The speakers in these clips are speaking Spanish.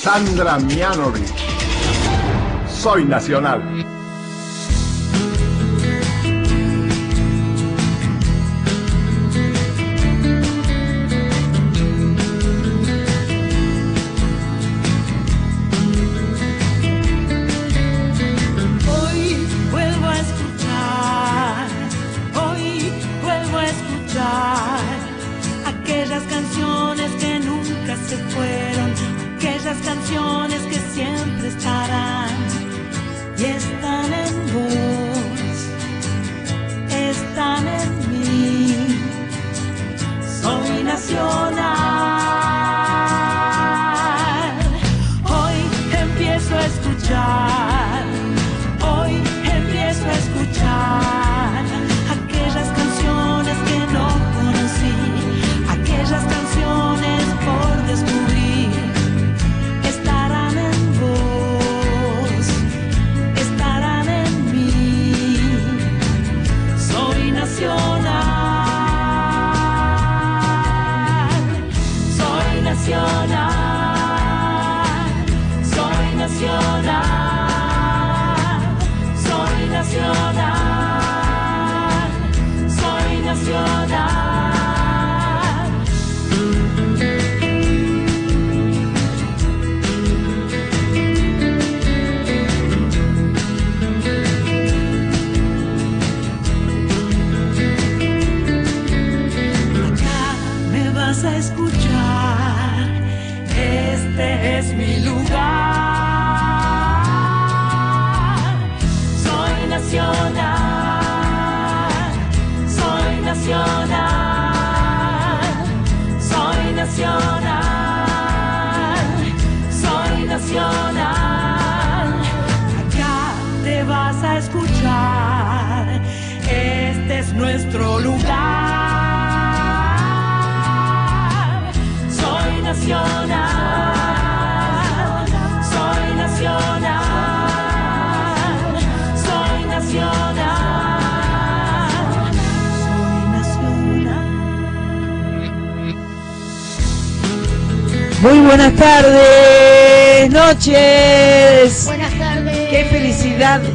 Sandra Mianovich. Soy nacional.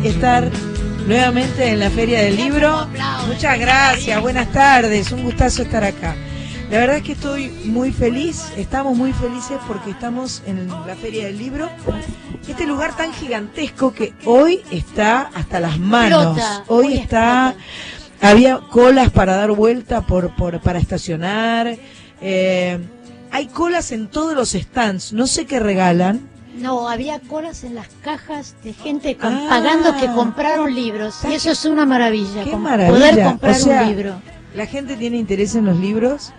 Estar nuevamente en la Feria del Libro. Muchas gracias, buenas tardes, un gustazo estar acá. La verdad es que estoy muy feliz, estamos muy felices porque estamos en la Feria del Libro, este lugar tan gigantesco que hoy está hasta las manos. Hoy está, había colas para dar vuelta por, por para estacionar. eh, hay colas en todos los stands, no sé qué regalan. No, había colas en las cajas de gente con- Ah. pagando que compraron libros. Y eso es una maravilla. Qué maravilla. Poder comprar O sea, un libro. La gente tiene interés en los libros.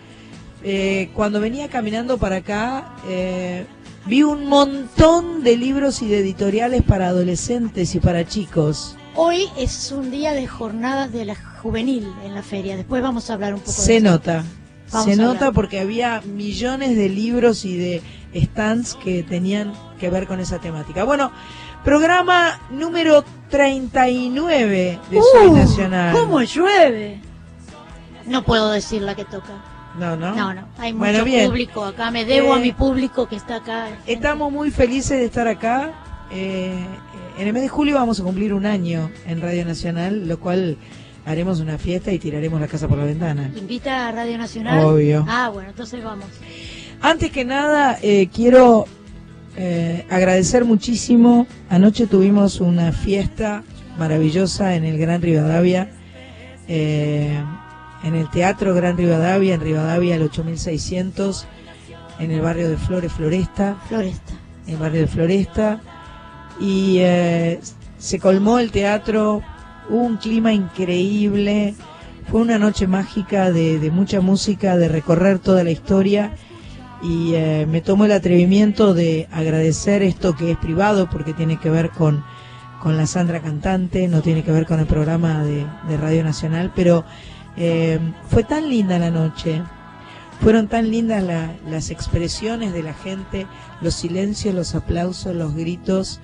Eh, cuando venía caminando para acá, eh, vi un montón de libros y de editoriales para adolescentes y para chicos. Hoy es un día de jornadas de la juvenil en la feria. Después vamos a hablar un poco de Se eso. nota. Vamos Se nota porque había millones de libros y de stands que tenían que ver con esa temática. Bueno, programa número 39 de Soy Uh, Nacional. ¿Cómo llueve? No puedo decir la que toca. No, no. No, no. Hay Bueno, mucho bien. público acá. Me debo a Eh, mi público que está acá. Estamos muy felices de estar acá. Eh, en el mes de julio vamos a cumplir un año en Radio Nacional, lo cual haremos una fiesta y tiraremos la casa por la ventana. ¿Invita a Radio Nacional? Obvio. Ah, bueno, entonces vamos. Antes que nada, eh, quiero eh, agradecer muchísimo. Anoche tuvimos una fiesta maravillosa en el Gran Rivadavia, eh, en el Teatro Gran Rivadavia, en Rivadavia el 8600, en el barrio de Flores Floresta. Floresta. en el barrio de Floresta y eh, se colmó el teatro, hubo un clima increíble, fue una noche mágica de, de mucha música, de recorrer toda la historia y eh, me tomo el atrevimiento de agradecer esto que es privado porque tiene que ver con, con la Sandra Cantante, no tiene que ver con el programa de, de Radio Nacional, pero eh, fue tan linda la noche, fueron tan lindas la- las expresiones de la gente, los silencios, los aplausos, los gritos.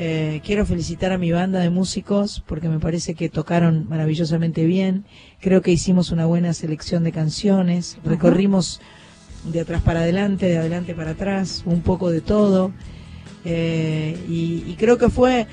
Eh, quiero felicitar a mi banda de músicos porque me parece que tocaron maravillosamente bien. Creo que hicimos una buena selección de canciones. Recorrimos de atrás para adelante, de adelante para atrás, un poco de todo. Eh, y, y creo que fue,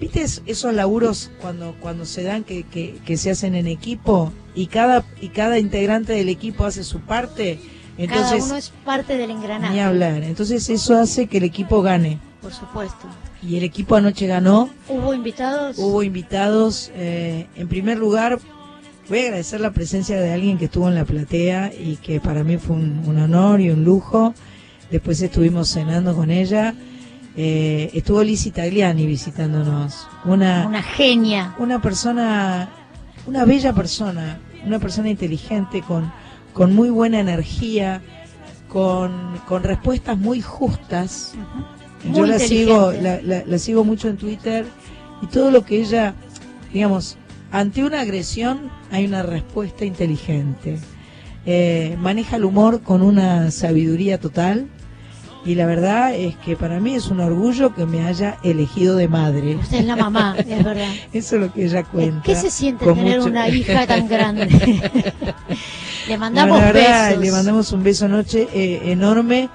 ¿viste es- esos laburos cuando, cuando se dan que, que, que se hacen en equipo y cada, y cada integrante del equipo hace su parte? Cada Entonces, uno es parte del engranaje. ni hablar. Entonces eso hace que el equipo gane. Por supuesto. Y el equipo anoche ganó. ¿Hubo invitados? Hubo invitados. eh, en primer lugar, voy a agradecer la presencia de alguien que estuvo en la platea y que para mí fue un, un honor y un lujo. Después estuvimos cenando con ella. Eh, estuvo Lizzie Tagliani visitándonos. Una, Una genia. una persona, una bella persona, una persona inteligente, con, con muy buena energía, con, con respuestas muy justas. Yo la sigo, la, la- la sigo mucho en Twitter y todo lo que ella, digamos, ante una agresión hay una respuesta inteligente. Eh, maneja el humor con una sabiduría total y la verdad es que para mí es un orgullo que me haya elegido de madre. Usted es la mamá, es verdad. Eso es lo que ella cuenta. ¿Qué se siente tener mucho- una hija tan grande? le No, mandamos la verdad, besos. Le mandamos un beso noche eh, enorme.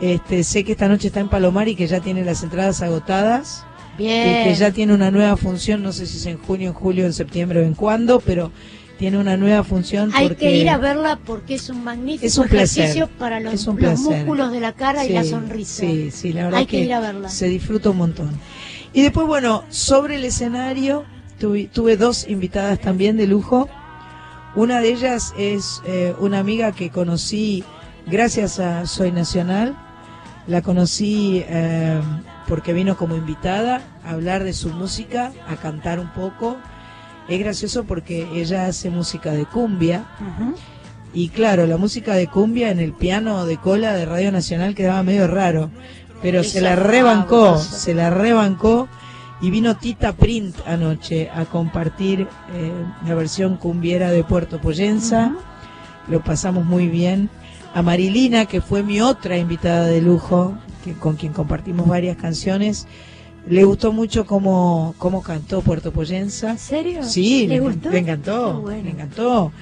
Este, sé que esta noche está en Palomar y que ya tiene las entradas agotadas. Bien. que ya tiene una nueva función, no sé si es en junio, en julio, en septiembre o en cuándo, pero tiene una nueva función. Hay porque que ir a verla porque es un magnífico Es un ejercicio para los, un músculos de la cara y la sonrisa. Sí, sí, la verdad Hay que ir a verla. se disfruta un montón. Y después, bueno, sobre el escenario tuve, tuve dos invitadas también de lujo. Una de ellas es eh, una amiga que conocí gracias a Soy Nacional. La conocí eh, porque vino como invitada a hablar de su música, a cantar un poco. Es gracioso porque ella hace música de cumbia. Y claro, la música de cumbia en el piano de cola de Radio Nacional quedaba medio raro, pero se la rebancó, se la rebancó y vino Tita Print anoche a compartir eh, la versión cumbiera de Puerto Poyensa. Lo pasamos muy bien. A Marilina, que fue mi otra invitada de lujo, que, con quien compartimos varias canciones, le gustó mucho cómo, cómo cantó Puerto Poyensa. ¿En serio? Sí, ¿Le gustó? le encantó, bueno. le encantó.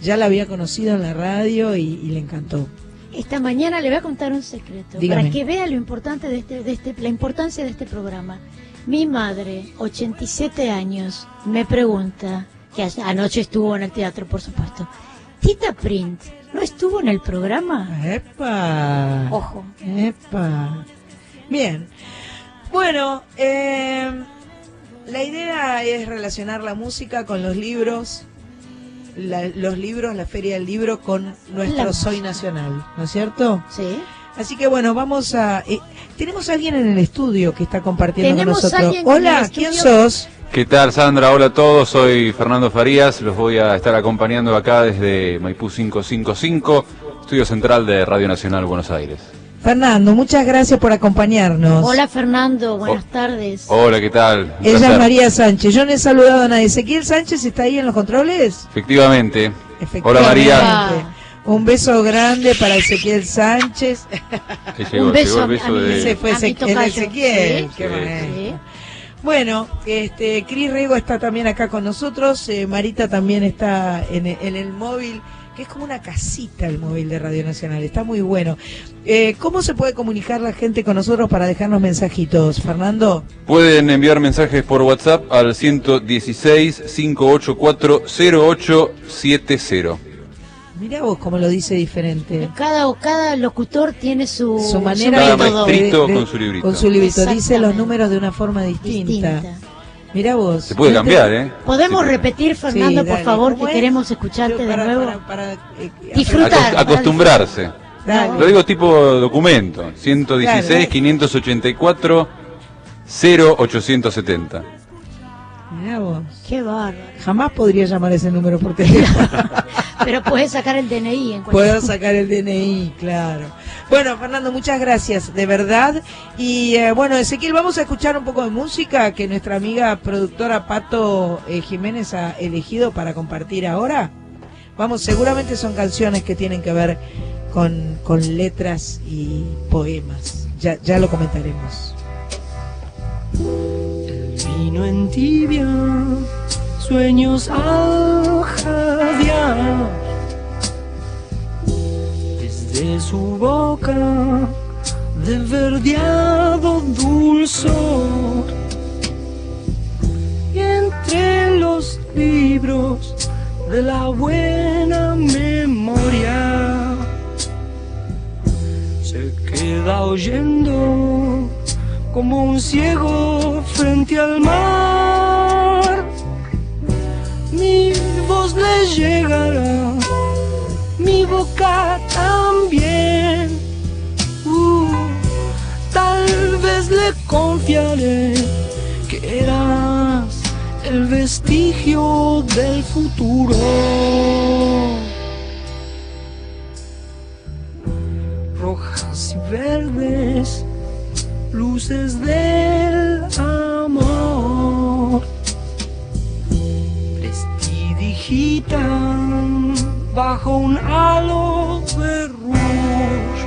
Ya la había conocido en la radio y, y le encantó. Esta mañana le voy a contar un secreto Dígame. para que vea lo importante de este, de este, la importancia de este programa. Mi madre, 87 años, me pregunta, que anoche estuvo en el teatro, por supuesto. Tita Print, ¿no estuvo en el programa? ¡Epa! Ojo. ¡Epa! Bien. Bueno, eh, la idea es relacionar la música con los libros, la- los libros, la Feria del Libro con nuestro Soy. Nacional, ¿no es cierto? Sí. Así que bueno, vamos a... eh, tenemos a alguien en el estudio que está compartiendo con nosotros. Hola, ¿quién sos? ¿Qué tal, Sandra? Hola a todos, soy Fernando Farías, los voy a estar acompañando acá desde Maipú 555, estudio central de Radio Nacional Buenos Aires. Fernando, muchas gracias por acompañarnos. Hola Fernando, buenas Oh. tardes. Hola, ¿qué tal? Un Ella es. María Sánchez. Yo no he saludado a nadie. ¿Ezequiel Sánchez está ahí en los controles? Efectivamente. Efectivamente. Hola, María. Ah. Un beso grande para Ezequiel Sánchez. Llegó, Un beso llegó el beso a mi- de... Ese fue a mi Eze- el tocayo. Ezequiel. Sí, Qué sí, bueno. este, Cris Rego está también acá con nosotros. eh, Marita también está en, el- en el móvil, que es como una casita el móvil de Radio Nacional. Está muy bueno. Eh, ¿Cómo se puede comunicar la gente con nosotros para dejarnos mensajitos, Fernando? Pueden enviar mensajes por WhatsApp al 116-584-0870. Mira vos cómo lo dice diferente. Cada, cada locutor tiene su, su manera Cada de, con su librito. Con su librito. Dice los números de una forma distinta. distinta. Mira vos. Se puede cambiar, ¿eh? ¿Podemos Sí. repetir, Fernando, Sí, por favor, ¿Cómo que es? queremos escucharte Para- de nuevo? para- para, eh, Disfrutar. Acost- acostumbrarse. Dale. Lo digo tipo documento. 116-584. 0870. Mirá vos. Qué bárbaro. Jamás podría llamar ese número por teléfono. Pero puedes sacar el DNI en cualquier Puedo sacar el DNI, claro. Bueno, Fernando, muchas gracias, de verdad. Y eh, bueno, Ezequiel, vamos a escuchar un poco de música que nuestra amiga productora Pato eh, Jiménez ha elegido para compartir ahora. Vamos, seguramente son canciones que tienen que ver con, con letras y poemas. Ya, ya lo comentaremos. En tibia, sueños al jadear. Desde de su boca de verdeado dulzor. Y entre los libros de la buena memoria se queda oyendo como un ciego frente al mar. Mi voz le llegará, mi boca también. Uh, tal vez le confiaré que eras el vestigio del futuro. Luces del amor, prestidigitan bajo un halo de rouge.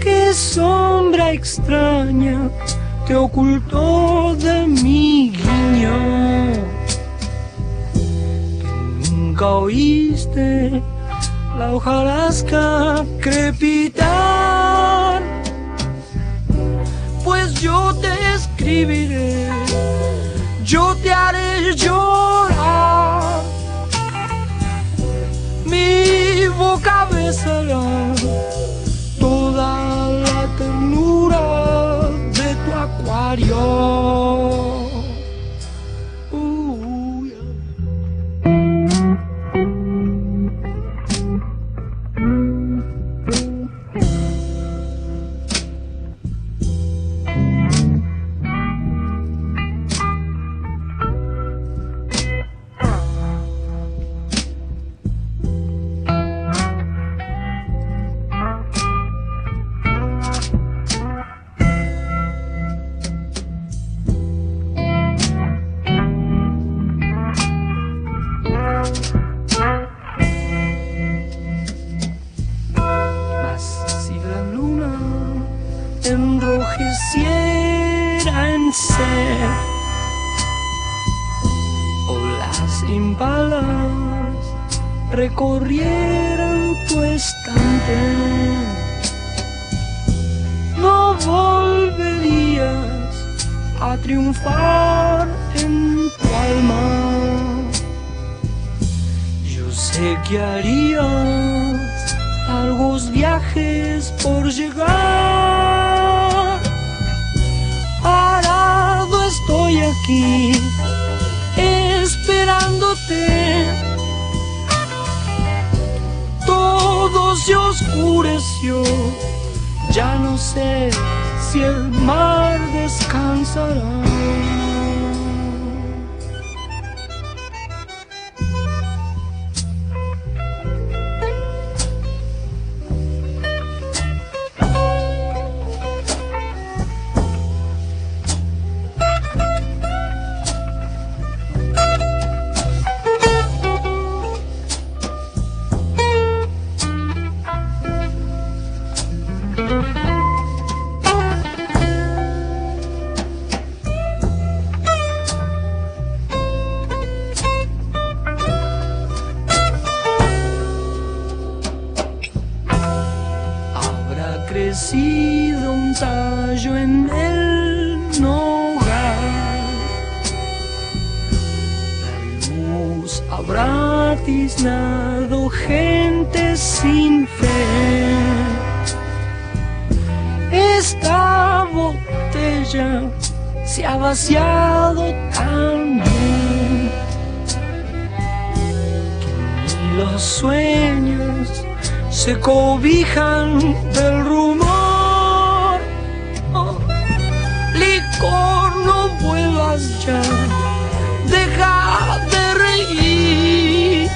Qué sombra extraña te ocultó de mi guiño. Nunca oíste la hojarasca crepitar. Yo te escribiré, yo te haré llorar. Mi boca besará toda la ternura de tu acuario. Recorrieran tu estante, no volverías a triunfar en tu alma. Yo sé que harías largos viajes por llegar. Parado estoy aquí, esperándote. Se oscureció, ya no sé si el mar descansará. Los sueños se cobijan del rumor. Oh, licor, no vuelvas ya, deja de reír.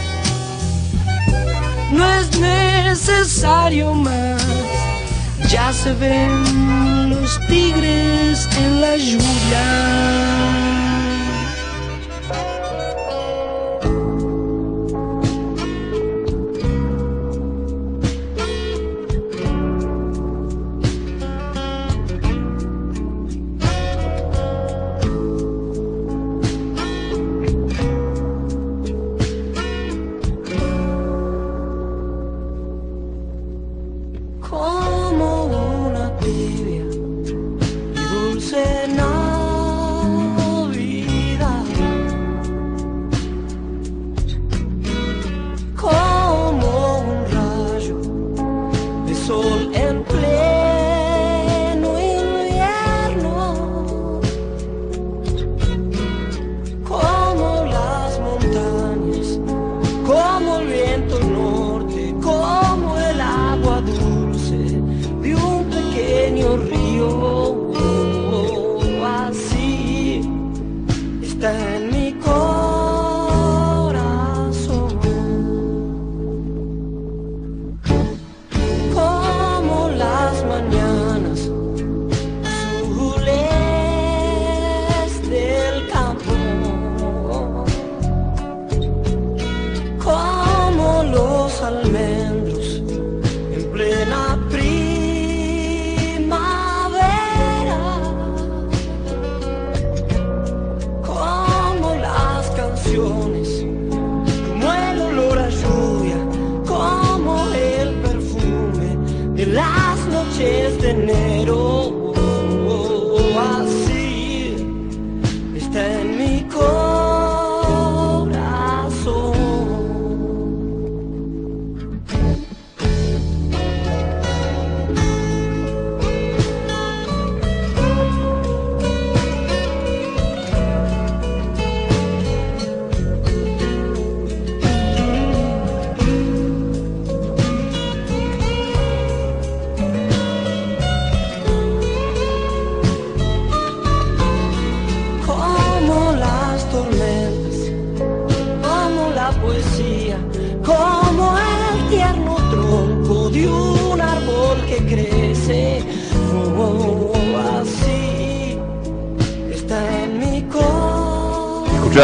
No es necesario más, ya se ven los tigres en la lluvia.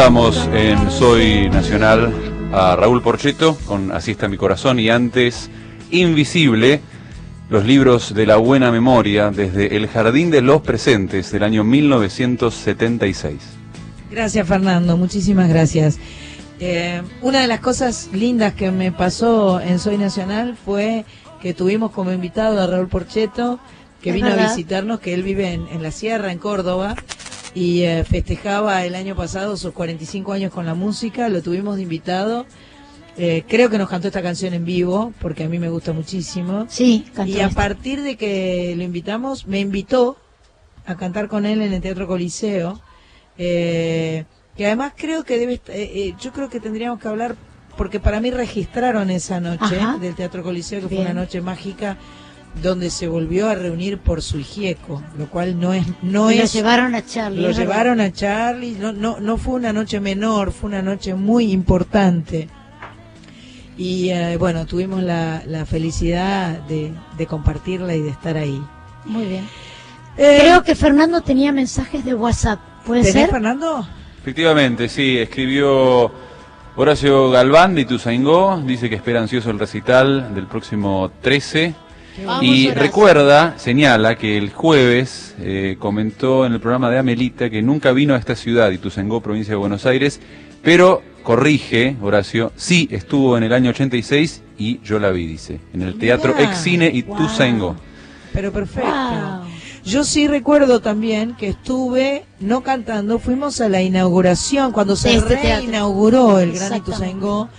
Escuchábamos en Soy Nacional a Raúl Porcheto con Así está mi corazón y antes Invisible, los libros de la buena memoria desde El Jardín de los Presentes del año 1976. Gracias Fernando, muchísimas gracias. Eh, una de las cosas lindas que me pasó en Soy Nacional fue que tuvimos como invitado a Raúl Porcheto, que Es vino a visitarnos, que él vive en, en la Sierra, en Córdoba, y eh, festejaba el año pasado sus 45 años con la música, lo tuvimos de invitado. Eh, creo que nos cantó esta canción en vivo, porque a mí me gusta muchísimo. Sí, cantó Y a esta. partir de que lo invitamos, me invitó a cantar con él en el Teatro Coliseo, eh, que además creo que debe, eh, eh, yo creo que tendríamos que hablar, porque para mí registraron esa noche Ajá. del Teatro Coliseo, que Bien. fue una noche mágica, donde se volvió a reunir por su hijieco, lo cual no es, no Y lo es, llevaron a Charlie. lo llevaron a Charlie, no, no, no fue una noche menor, fue una noche muy importante. Y eh, bueno, tuvimos la, la felicidad de, de compartirla y de estar ahí. Muy bien. Eh, Creo que Fernando tenía mensajes de WhatsApp. ¿Puede ¿tenés, ser? Fernando? Efectivamente, sí, escribió Horacio Galván de Ituzaingó, dice que espera ansioso el recital del próximo 13. Vamos, y recuerda, señala que el jueves eh, comentó en el programa de Amelita que nunca vino a esta ciudad, Ituzaingó, provincia de Buenos Aires, pero corrige, Horacio, sí estuvo en el año 86 y yo la vi, dice, en el Teatro Mirá. Ex Cine Ituzaingó. Pero perfecto. Wow. Yo sí recuerdo también que estuve, no cantando, fuimos a la inauguración, cuando se este teatro. reinauguró el Gran. Ituzaingó,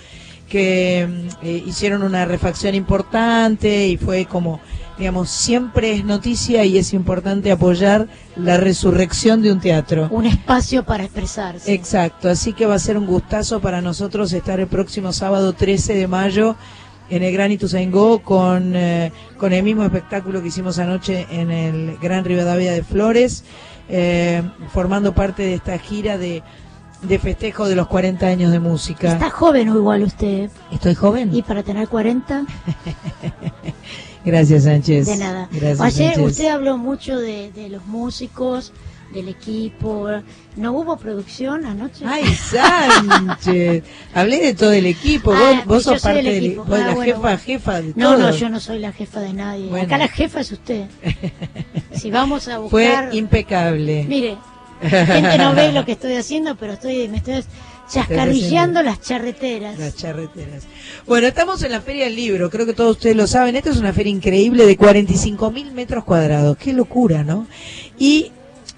que mm, eh, hicieron una refacción importante y fue como, digamos, siempre es noticia y es importante apoyar la resurrección de un teatro. Un espacio para expresarse. Exacto, así que va a ser un gustazo para nosotros estar el próximo sábado 13 de mayo en el Gran Ituzaingó con, eh, con el mismo espectáculo que hicimos anoche en el Gran Rivadavia de Flores, eh, formando parte de esta gira de, de festejo de los 40 años de música. Está joven o igual usted. ¿Estoy joven? Y para tener 40, Gracias, Sánchez. de nada. Gracias, Ayer Sánchez. usted habló mucho de, de los músicos, del equipo. ¿No hubo producción anoche? Ay, Sánchez. Hablé de todo el equipo. Ah, vos vos sos parte del equipo. vos Ah, la bueno, jefa, bueno. jefa de no, no, yo no soy la jefa de nadie. Bueno. Acá la jefa es usted. si vamos a Fue buscar... impecable. Mire, la gente no ve lo que estoy haciendo, pero estoy, me estoy Chascarrillando las charreteras. Las charreteras. Bueno, estamos en la Feria del Libro, creo que todos ustedes lo saben. Esta es una feria increíble de 45 mil metros cuadrados. Qué locura, ¿no? Y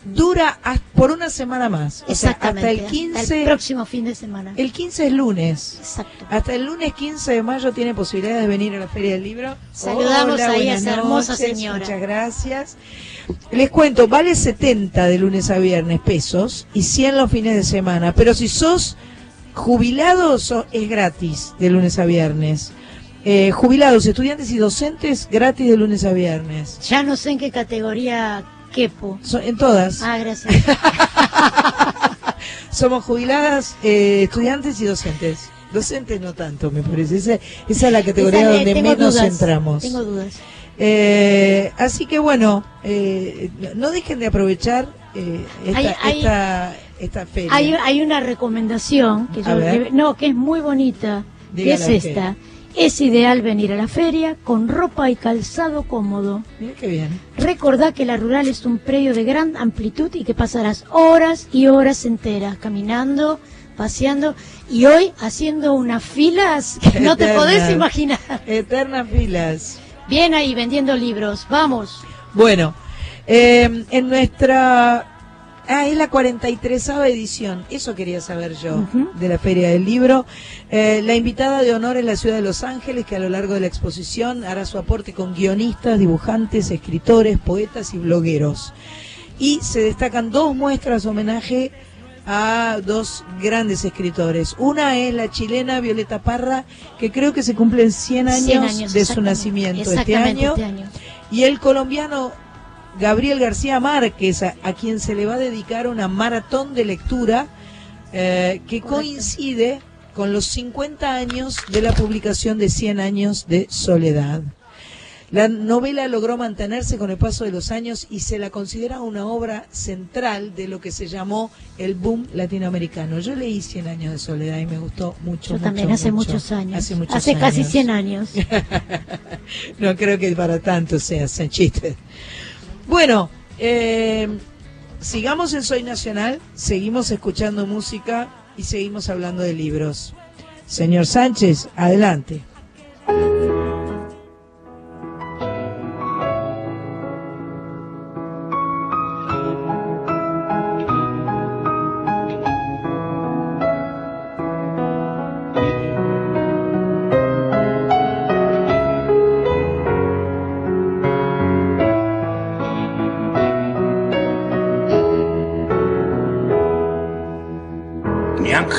dura por una semana más. O sea, hasta el 15. el próximo fin de semana. el 15 es lunes. Exacto. Hasta el lunes 15 de mayo tiene posibilidad de venir a la Feria del Libro. Saludamos Hola, ahí a esa hermosa noches, señora. Muchas gracias. Les cuento, vale 70 de lunes a viernes pesos y 100 los fines de semana. Pero si sos jubilado, so- es gratis de lunes a viernes. Eh, jubilados, estudiantes y docentes, gratis de lunes a viernes. Ya no sé en qué categoría quepo. So- en todas. Ah, gracias. Somos jubiladas, eh, estudiantes y docentes. Docentes no tanto, me parece. Esa, esa es la categoría Esa, eh, donde menos dudas, entramos. Tengo dudas. Eh, así que bueno, eh, no dejen de aprovechar eh, esta, Hay- hay- esta, esta feria. Hay, hay una recomendación que yo no que es muy bonita que es esta es ideal venir a la feria con ropa y calzado cómodo. Mira qué bien. recordá que la rural es un predio de gran amplitud y que pasarás horas y horas enteras caminando paseando y hoy haciendo unas filas que no te podés imaginar. Eternas filas. bien ahí vendiendo libros. Vamos. Bueno, eh, en nuestra... Ah, es la 43 edición, eso quería saber yo, de la Feria del Libro. Eh, la invitada de honor es la ciudad de Los Ángeles, que a lo largo de la exposición hará su aporte con guionistas, dibujantes, escritores, poetas y blogueros. Y se destacan dos muestras homenaje a dos grandes escritores. Una es la chilena Violeta Parra, que creo que se cumplen 100 años, 100 años de su nacimiento este año. este año. Y el colombiano Gabriel García Márquez, a, a quien se le va a dedicar una maratón de lectura eh, que coincide con los 50 años de la publicación de 100 años de soledad. La novela logró mantenerse con el paso de los años y se la considera una obra central de lo que se llamó el boom latinoamericano. Yo leí 100 años de soledad y me gustó mucho. yo mucho, también hace mucho. muchos años Hace muchos hace casi años. 100 años No creo que para tanto sea, sean chistes. Bueno, eh, sigamos en Soy Nacional, seguimos escuchando música y seguimos hablando de libros. Señor Sánchez, adelante.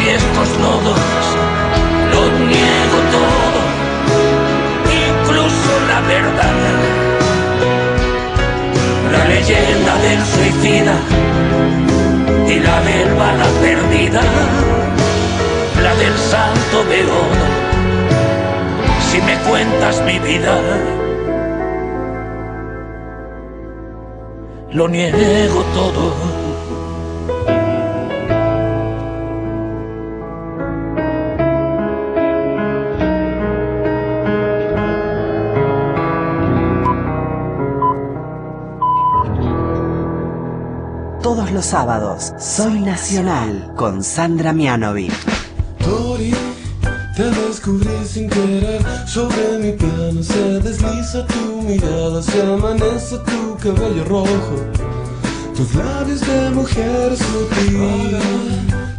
Y estos lodos. Lo niego todo, incluso la verdad. La leyenda del suicida y la del bala perdida. La del santo beodo. Si me cuentas mi vida. lo niego todo. Sábados, Soy Nacional con Sandra Mianovic. Tori, te descubrí sin querer. Sobre mi piano se desliza tu mirada Se amanece tu cabello rojo. Tus labios de mujer sutil.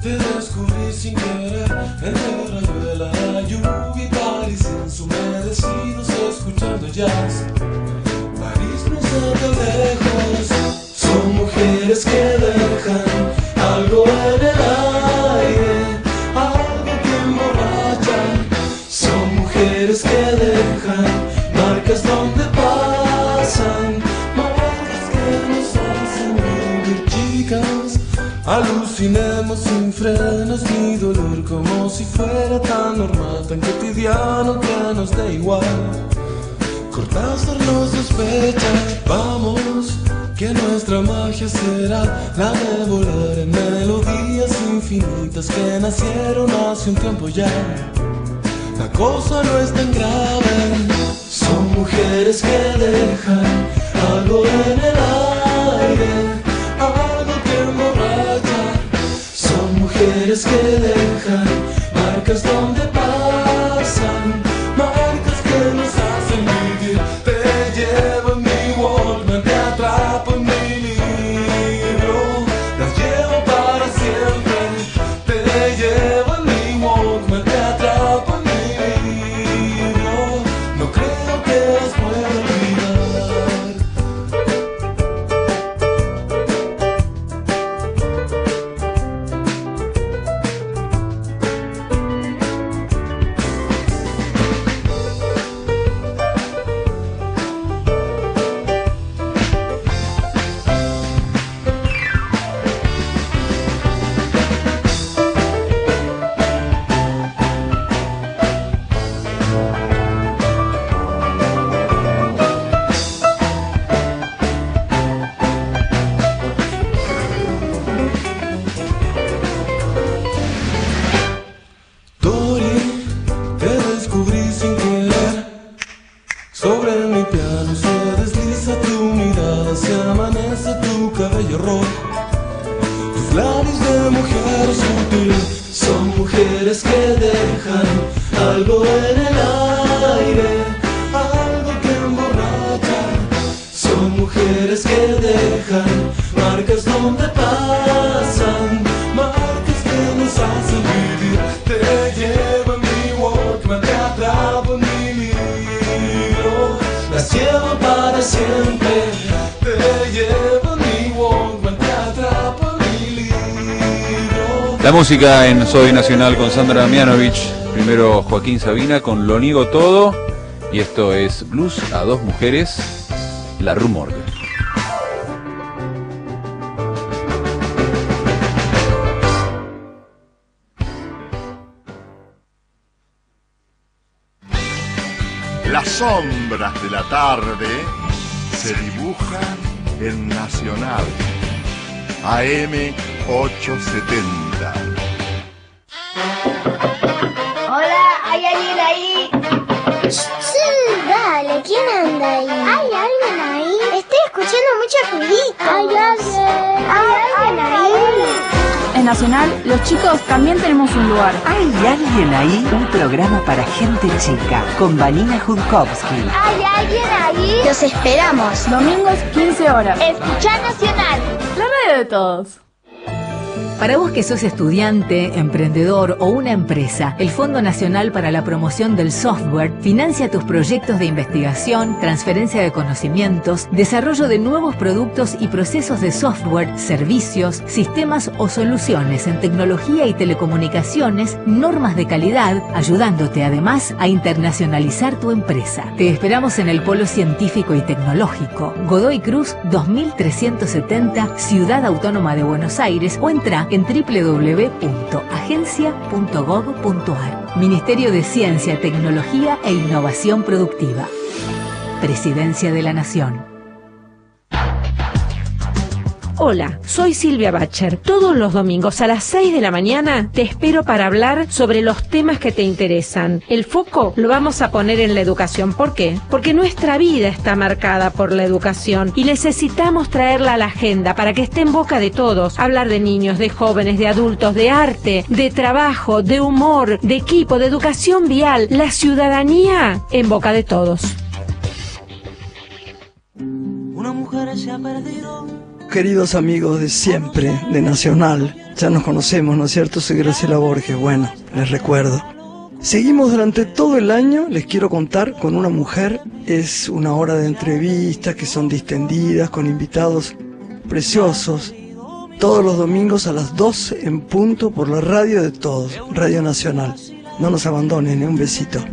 Te descubrí sin querer. Entre rayuela, lluvia y París Ensumedecidos escuchando jazz. París no está tan lejos. Son mujeres que algo en el aire algo que emborracha. Son mujeres que dejan marcas donde pasan, marcas que nos hacen vivir chicas. Alucinemos sin frenos ni dolor como si fuera tan normal, tan cotidiano que nos da igual. Cortázar nos sospecha, vamos, que nuestra magia será la de volar en melodías infinitas que nacieron hace un tiempo ya. La cosa no es tan grave, son mujeres que dejan algo en el aire, algo que emborracha. Son mujeres que dejan marcas donde pasan, música en Soy Nacional con Sandra Mianovich. Primero Joaquín Sabina con Lo Niego Todo. Y esto es Blues a dos mujeres, La Rumor. Las sombras de la tarde se dibujan en Nacional. AM 870. Nacional, los chicos también tenemos un lugar. ¿Hay alguien ahí? Un programa para gente chica con Vanina Judkowski. ¿Hay alguien ahí? Los esperamos. Domingos, 15 horas. Escuchar Nacional. La radio de todos. Para vos que sos estudiante, emprendedor o una empresa, el Fondo Nacional para la Promoción del Software financia tus proyectos de investigación, transferencia de conocimientos, desarrollo de nuevos productos y procesos de software, servicios, sistemas o soluciones en tecnología y telecomunicaciones, normas de calidad, ayudándote además a internacionalizar tu empresa. Te esperamos en el Polo Científico y Tecnológico, Godoy Cruz 2370, Ciudad Autónoma de Buenos Aires o entra en www.agencia.gov.ar. Ministerio de Ciencia, Tecnología e Innovación Productiva. Presidencia de la Nación. Hola, soy Silvia Bacher. Todos los domingos a las 6 de la mañana te espero para hablar sobre los temas que te interesan. El foco lo vamos a poner en la educación. ¿Por qué? Porque nuestra vida está marcada por la educación y necesitamos traerla a la agenda para que esté en boca de todos. Hablar de niños, de jóvenes, de adultos, de arte, de trabajo, de humor, de equipo, de educación vial, la ciudadanía en boca de todos. Una mujer se ha perdido. Queridos amigos de siempre, de Nacional, ya nos conocemos, ¿no es cierto? Soy Graciela Borges, bueno, les recuerdo. Seguimos durante todo el año, les quiero contar, con una mujer. Es una hora de entrevistas que son distendidas, con invitados preciosos. Todos los domingos a las 12 en punto por la radio de todos, Radio Nacional. No nos abandonen, ¿eh? un besito.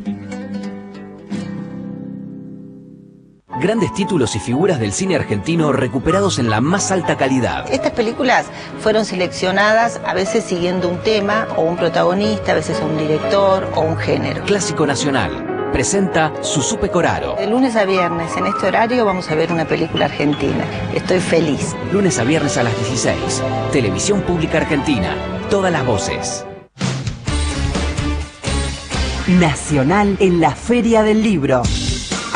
Grandes títulos y figuras del cine argentino recuperados en la más alta calidad. Estas películas fueron seleccionadas a veces siguiendo un tema o un protagonista, a veces un director o un género. Clásico Nacional. Presenta Susupe Coraro. De lunes a viernes en este horario vamos a ver una película argentina. Estoy feliz. Lunes a viernes a las 16. Televisión Pública Argentina. Todas las voces. Nacional en la Feria del Libro.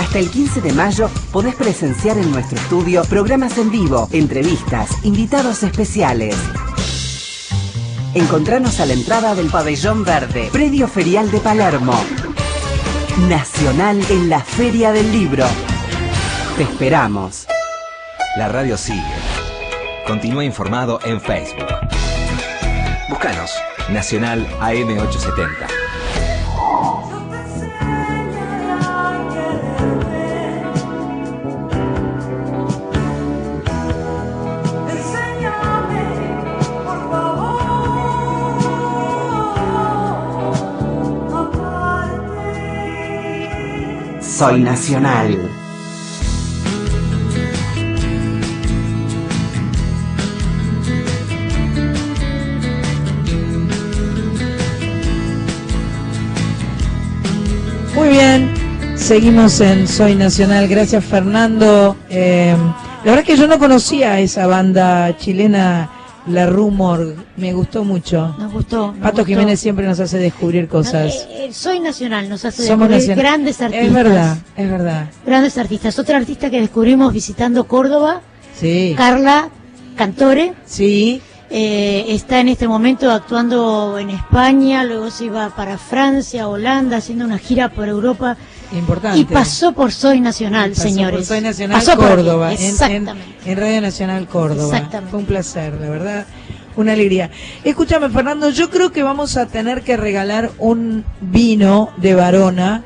Hasta el 15 de mayo podés presenciar en nuestro estudio programas en vivo, entrevistas, invitados especiales. Encontranos a la entrada del Pabellón Verde, Predio Ferial de Palermo. Nacional en la Feria del Libro. Te esperamos. La radio sigue. Continúa informado en Facebook. Búscanos. Nacional AM870. Soy Nacional. Muy bien, seguimos en Soy Nacional. Gracias Fernando. Eh, la verdad que yo no conocía a esa banda chilena, La Rumor. Me gustó mucho. Nos gustó. nos Pato gustó. Jiménez siempre nos hace descubrir cosas. Eh, eh, soy nacional, nos hace Somos descubrir nacional- grandes artistas. Es verdad, es verdad. Grandes artistas. Otra artista que descubrimos visitando Córdoba, Sí. Carla Cantore. Sí. está en este momento actuando en España, luego se iba para Francia, Holanda, haciendo una gira por Europa. Importante. Y pasó por Soy Nacional, Pasó señores. por Soy Nacional Pasó por Córdoba, en- en, Exactamente. en Radio Nacional Córdoba. Exactamente. Fue un placer, la verdad. Una alegría. Escúchame, Fernando, yo creo que vamos a tener que regalar un vino de Varona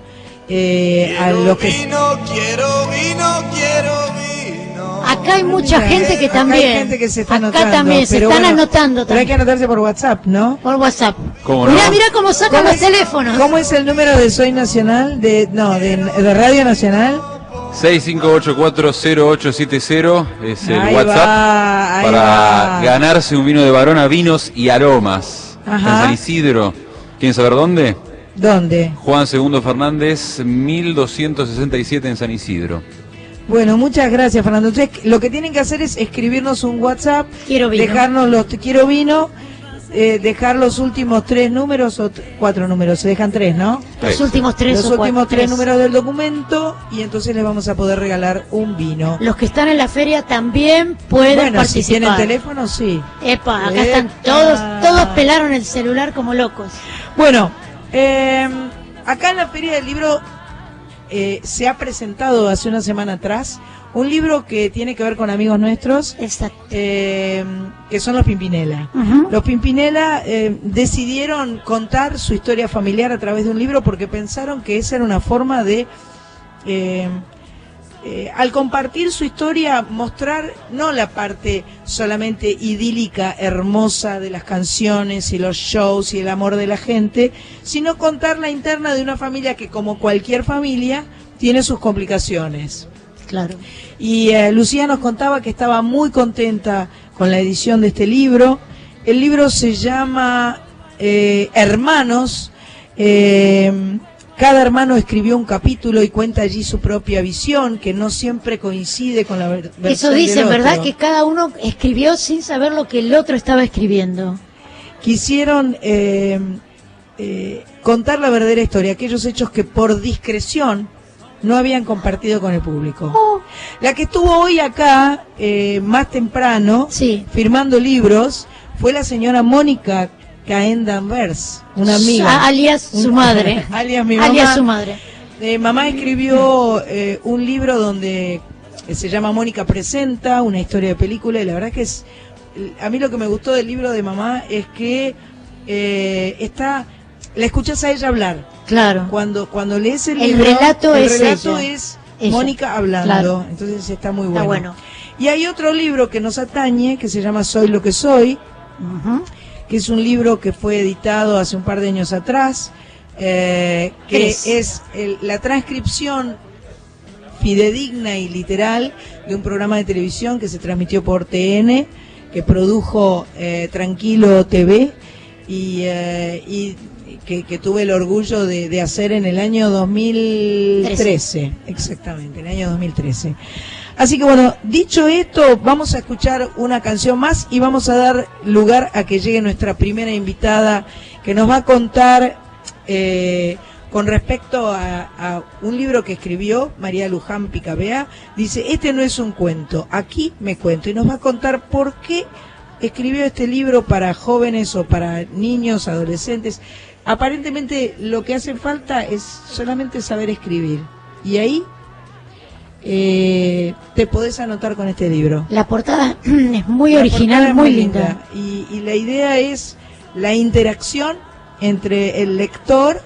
eh, a los que... Vino, quiero vino, quiero vino. Acá hay mucha Mira, gente que acá también. Hay gente que se está Acá anotando. también, se están bueno, anotando Pero hay que también. anotarse por WhatsApp, ¿no? Por WhatsApp. ¿Cómo Mirá, no? mirá cómo sacan ¿Cómo los es- teléfonos. ¿Cómo es el número de Soy Nacional? De, no, de, de Radio Nacional. 65840870 es el Ahí WhatsApp va, para va. ganarse un vino de Barona, vinos y aromas. Ajá. En San Isidro. ¿Quieren saber dónde? ¿Dónde? Juan II Fernández, 1267 en San Isidro. Bueno, muchas gracias, Fernando. Entonces, lo que tienen que hacer es escribirnos un WhatsApp, Quiero vino. dejarnos los quiero vino, eh, dejar los últimos tres números o cuatro números, se dejan tres, ¿no? Los últimos tres Los o cuatro, últimos tres tres. números del documento y entonces les vamos a poder regalar un vino. Los que están en la feria también pueden bueno, si participar. tienen teléfono, sí. Epa, acá Epa. están todos, todos pelaron el celular como locos. Bueno, eh, acá en la Feria del Libro eh, se ha presentado hace una semana atrás un libro que tiene que ver con amigos nuestros, eh, que son los Pimpinela. Los Pimpinela eh, decidieron contar su historia familiar a través de un libro porque pensaron que esa era una forma de... eh, al compartir su historia, mostrar no la parte solamente idílica, hermosa de las canciones y los shows y el amor de la gente, sino contar la interna de una familia que, como cualquier familia, tiene sus complicaciones. Claro. Y eh, Lucía nos contaba que estaba muy contenta con la edición de este libro. El libro se llama eh, Hermanos. Cada hermano escribió un capítulo y cuenta allí su propia visión, que no siempre coincide con la ver- versión Eso del dicen, ¿verdad? otro. Que cada uno escribió sin saber lo que el otro estaba escribiendo. quisieron eh, eh, contar la verdadera historia, aquellos hechos que por discreción no habían compartido con el público. Oh. La que estuvo hoy acá, eh, más temprano, firmando libros, fue la señora Mónica Caen Danvers, una amiga. A- alias su Un- madre. alias mi Alias mamá. su madre. Eh, mamá escribió eh, un libro donde eh, se llama Mónica Presenta, una historia de película, y la verdad que es, a mí lo que me gustó del libro de mamá es que eh, está, la escuchas a ella hablar. Claro. Cuando, cuando lees el, El libro, relato el es relato ella. es Ella. Mónica hablando, Claro. entonces está muy Está bueno. bueno. Y hay otro libro que nos atañe, que se llama Soy lo que soy, que es un libro que fue editado hace un par de años atrás, eh, que es el- la transcripción fidedigna y literal de un programa de televisión que se transmitió por TN, que produjo eh, Tranquilo TV y, eh, y que, que tuve el orgullo de, de hacer en el año 2013, exactamente, en el año 2013. Así que bueno, dicho esto, vamos a escuchar una canción más y vamos a dar lugar a que llegue nuestra primera invitada que nos va a contar eh, con respecto a, a un libro que escribió María Luján Picabea. Dice, este no es un cuento, aquí me cuento. Y nos va a contar por qué escribió este libro para jóvenes o para niños, adolescentes. Aparentemente lo que hace falta es solamente saber escribir. Y ahí eh, te podés anotar con este libro. La portada es muy La original, es muy linda. Y, y la idea es la interacción entre el lector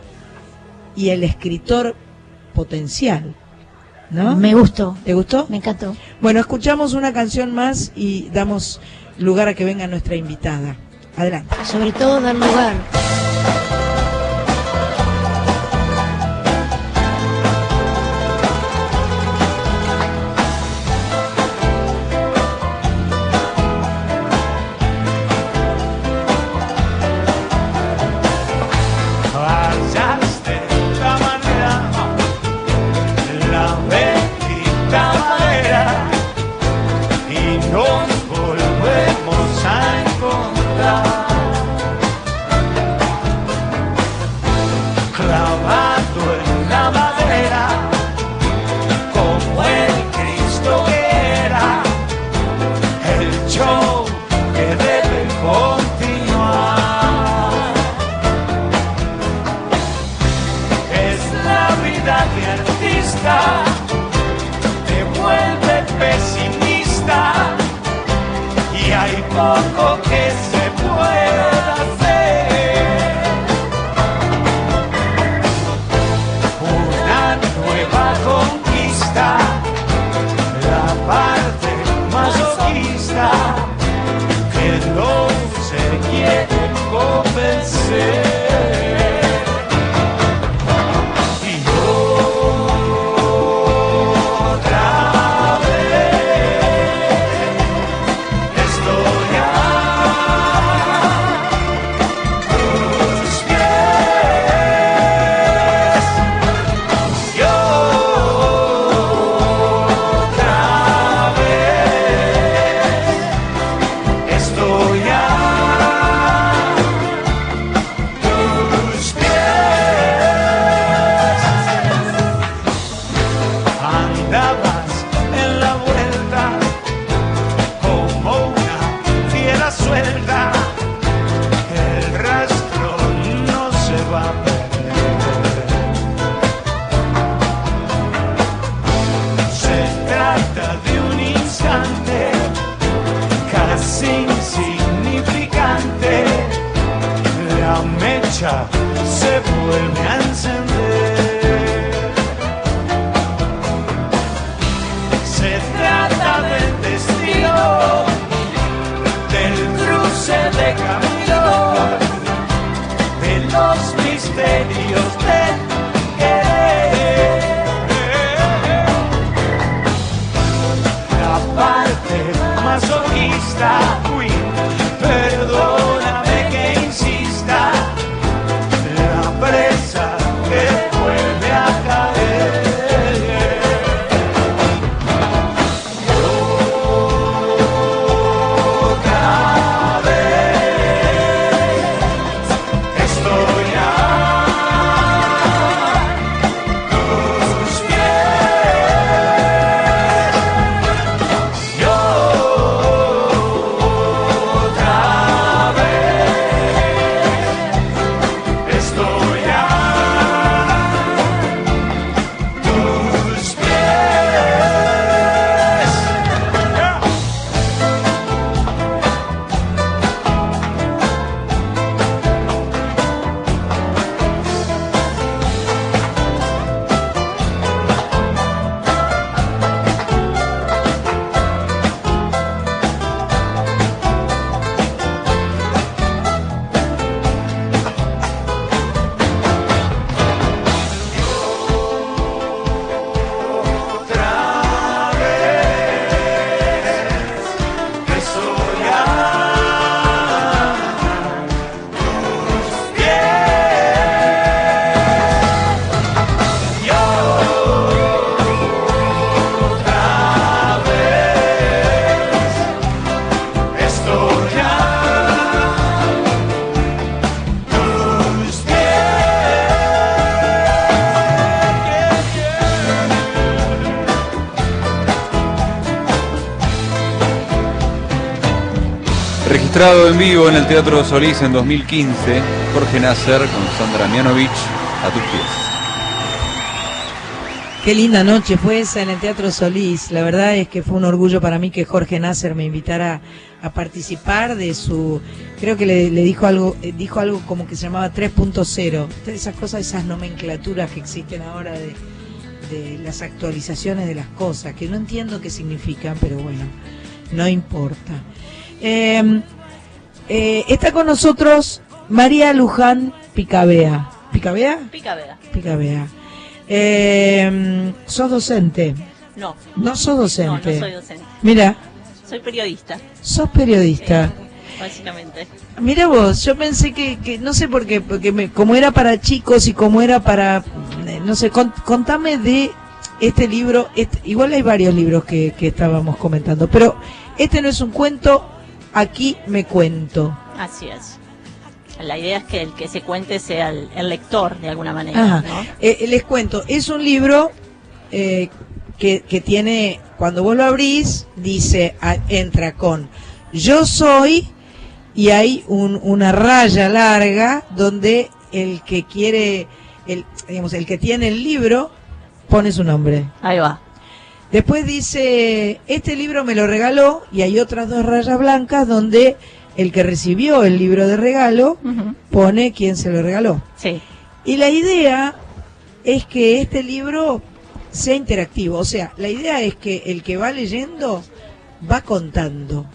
y el escritor potencial. ¿No? Me gustó. ¿Te gustó? Me encantó. Bueno, escuchamos una canción más y damos lugar a que venga nuestra invitada. Adelante. Sobre todo dar lugar. I Registrado en vivo en el Teatro Solís en 2015, Jorge Nasser con Sandra Mianovich a tus pies. Qué linda noche fue esa en el Teatro Solís. La verdad es que fue un orgullo para mí que Jorge Nasser me invitara a participar de su, creo que le, dijo algo, eh, dijo algo como que se llamaba 3.0. Todas Esas cosas, esas nomenclaturas que existen ahora de, las actualizaciones de las cosas, que no entiendo qué significan, pero bueno, no importa. Eh, eh, está con nosotros María Luján Picabea. ¿Picabea? Picabea. Picabea. Eh, ¿Sos docente? No. No sos docente. No, no soy docente. Mira, Soy periodista, sos periodista. básicamente. Mira vos, yo pensé que, que no sé por qué, porque me- como era para chicos y como era para, eh, no sé, con- contame de este libro, este- igual hay varios libros que, que estábamos comentando, pero este no es un cuento, aquí me cuento. Así es. La idea es que el que se cuente sea el, el lector, de alguna manera. ¿no? Eh, les cuento, es un libro eh, que, que tiene, cuando vos lo abrís, dice, entra con yo soy y hay un- una raya larga donde el que quiere, el, digamos, el que tiene el libro pone su nombre. Ahí va. Después dice, este libro me lo regaló y hay otras dos rayas blancas donde el que recibió el libro de regalo pone quién se lo regaló. Sí. Y la idea es que este libro sea interactivo, o sea, la idea es que el que va leyendo va contando,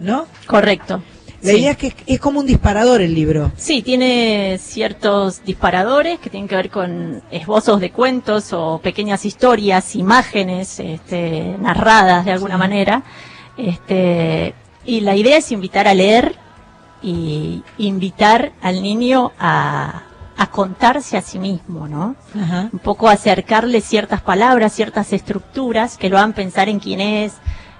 ¿no? Correcto. La Sí. idea es que es, como un disparador el libro. Sí, tiene ciertos disparadores que tienen que ver con esbozos de cuentos o pequeñas historias, imágenes este, narradas de alguna manera. Este, y la idea es invitar a leer y invitar al niño a, a contarse a sí mismo, ¿no? Ajá. Un poco acercarle ciertas palabras, ciertas estructuras que lo hagan pensar en quién es,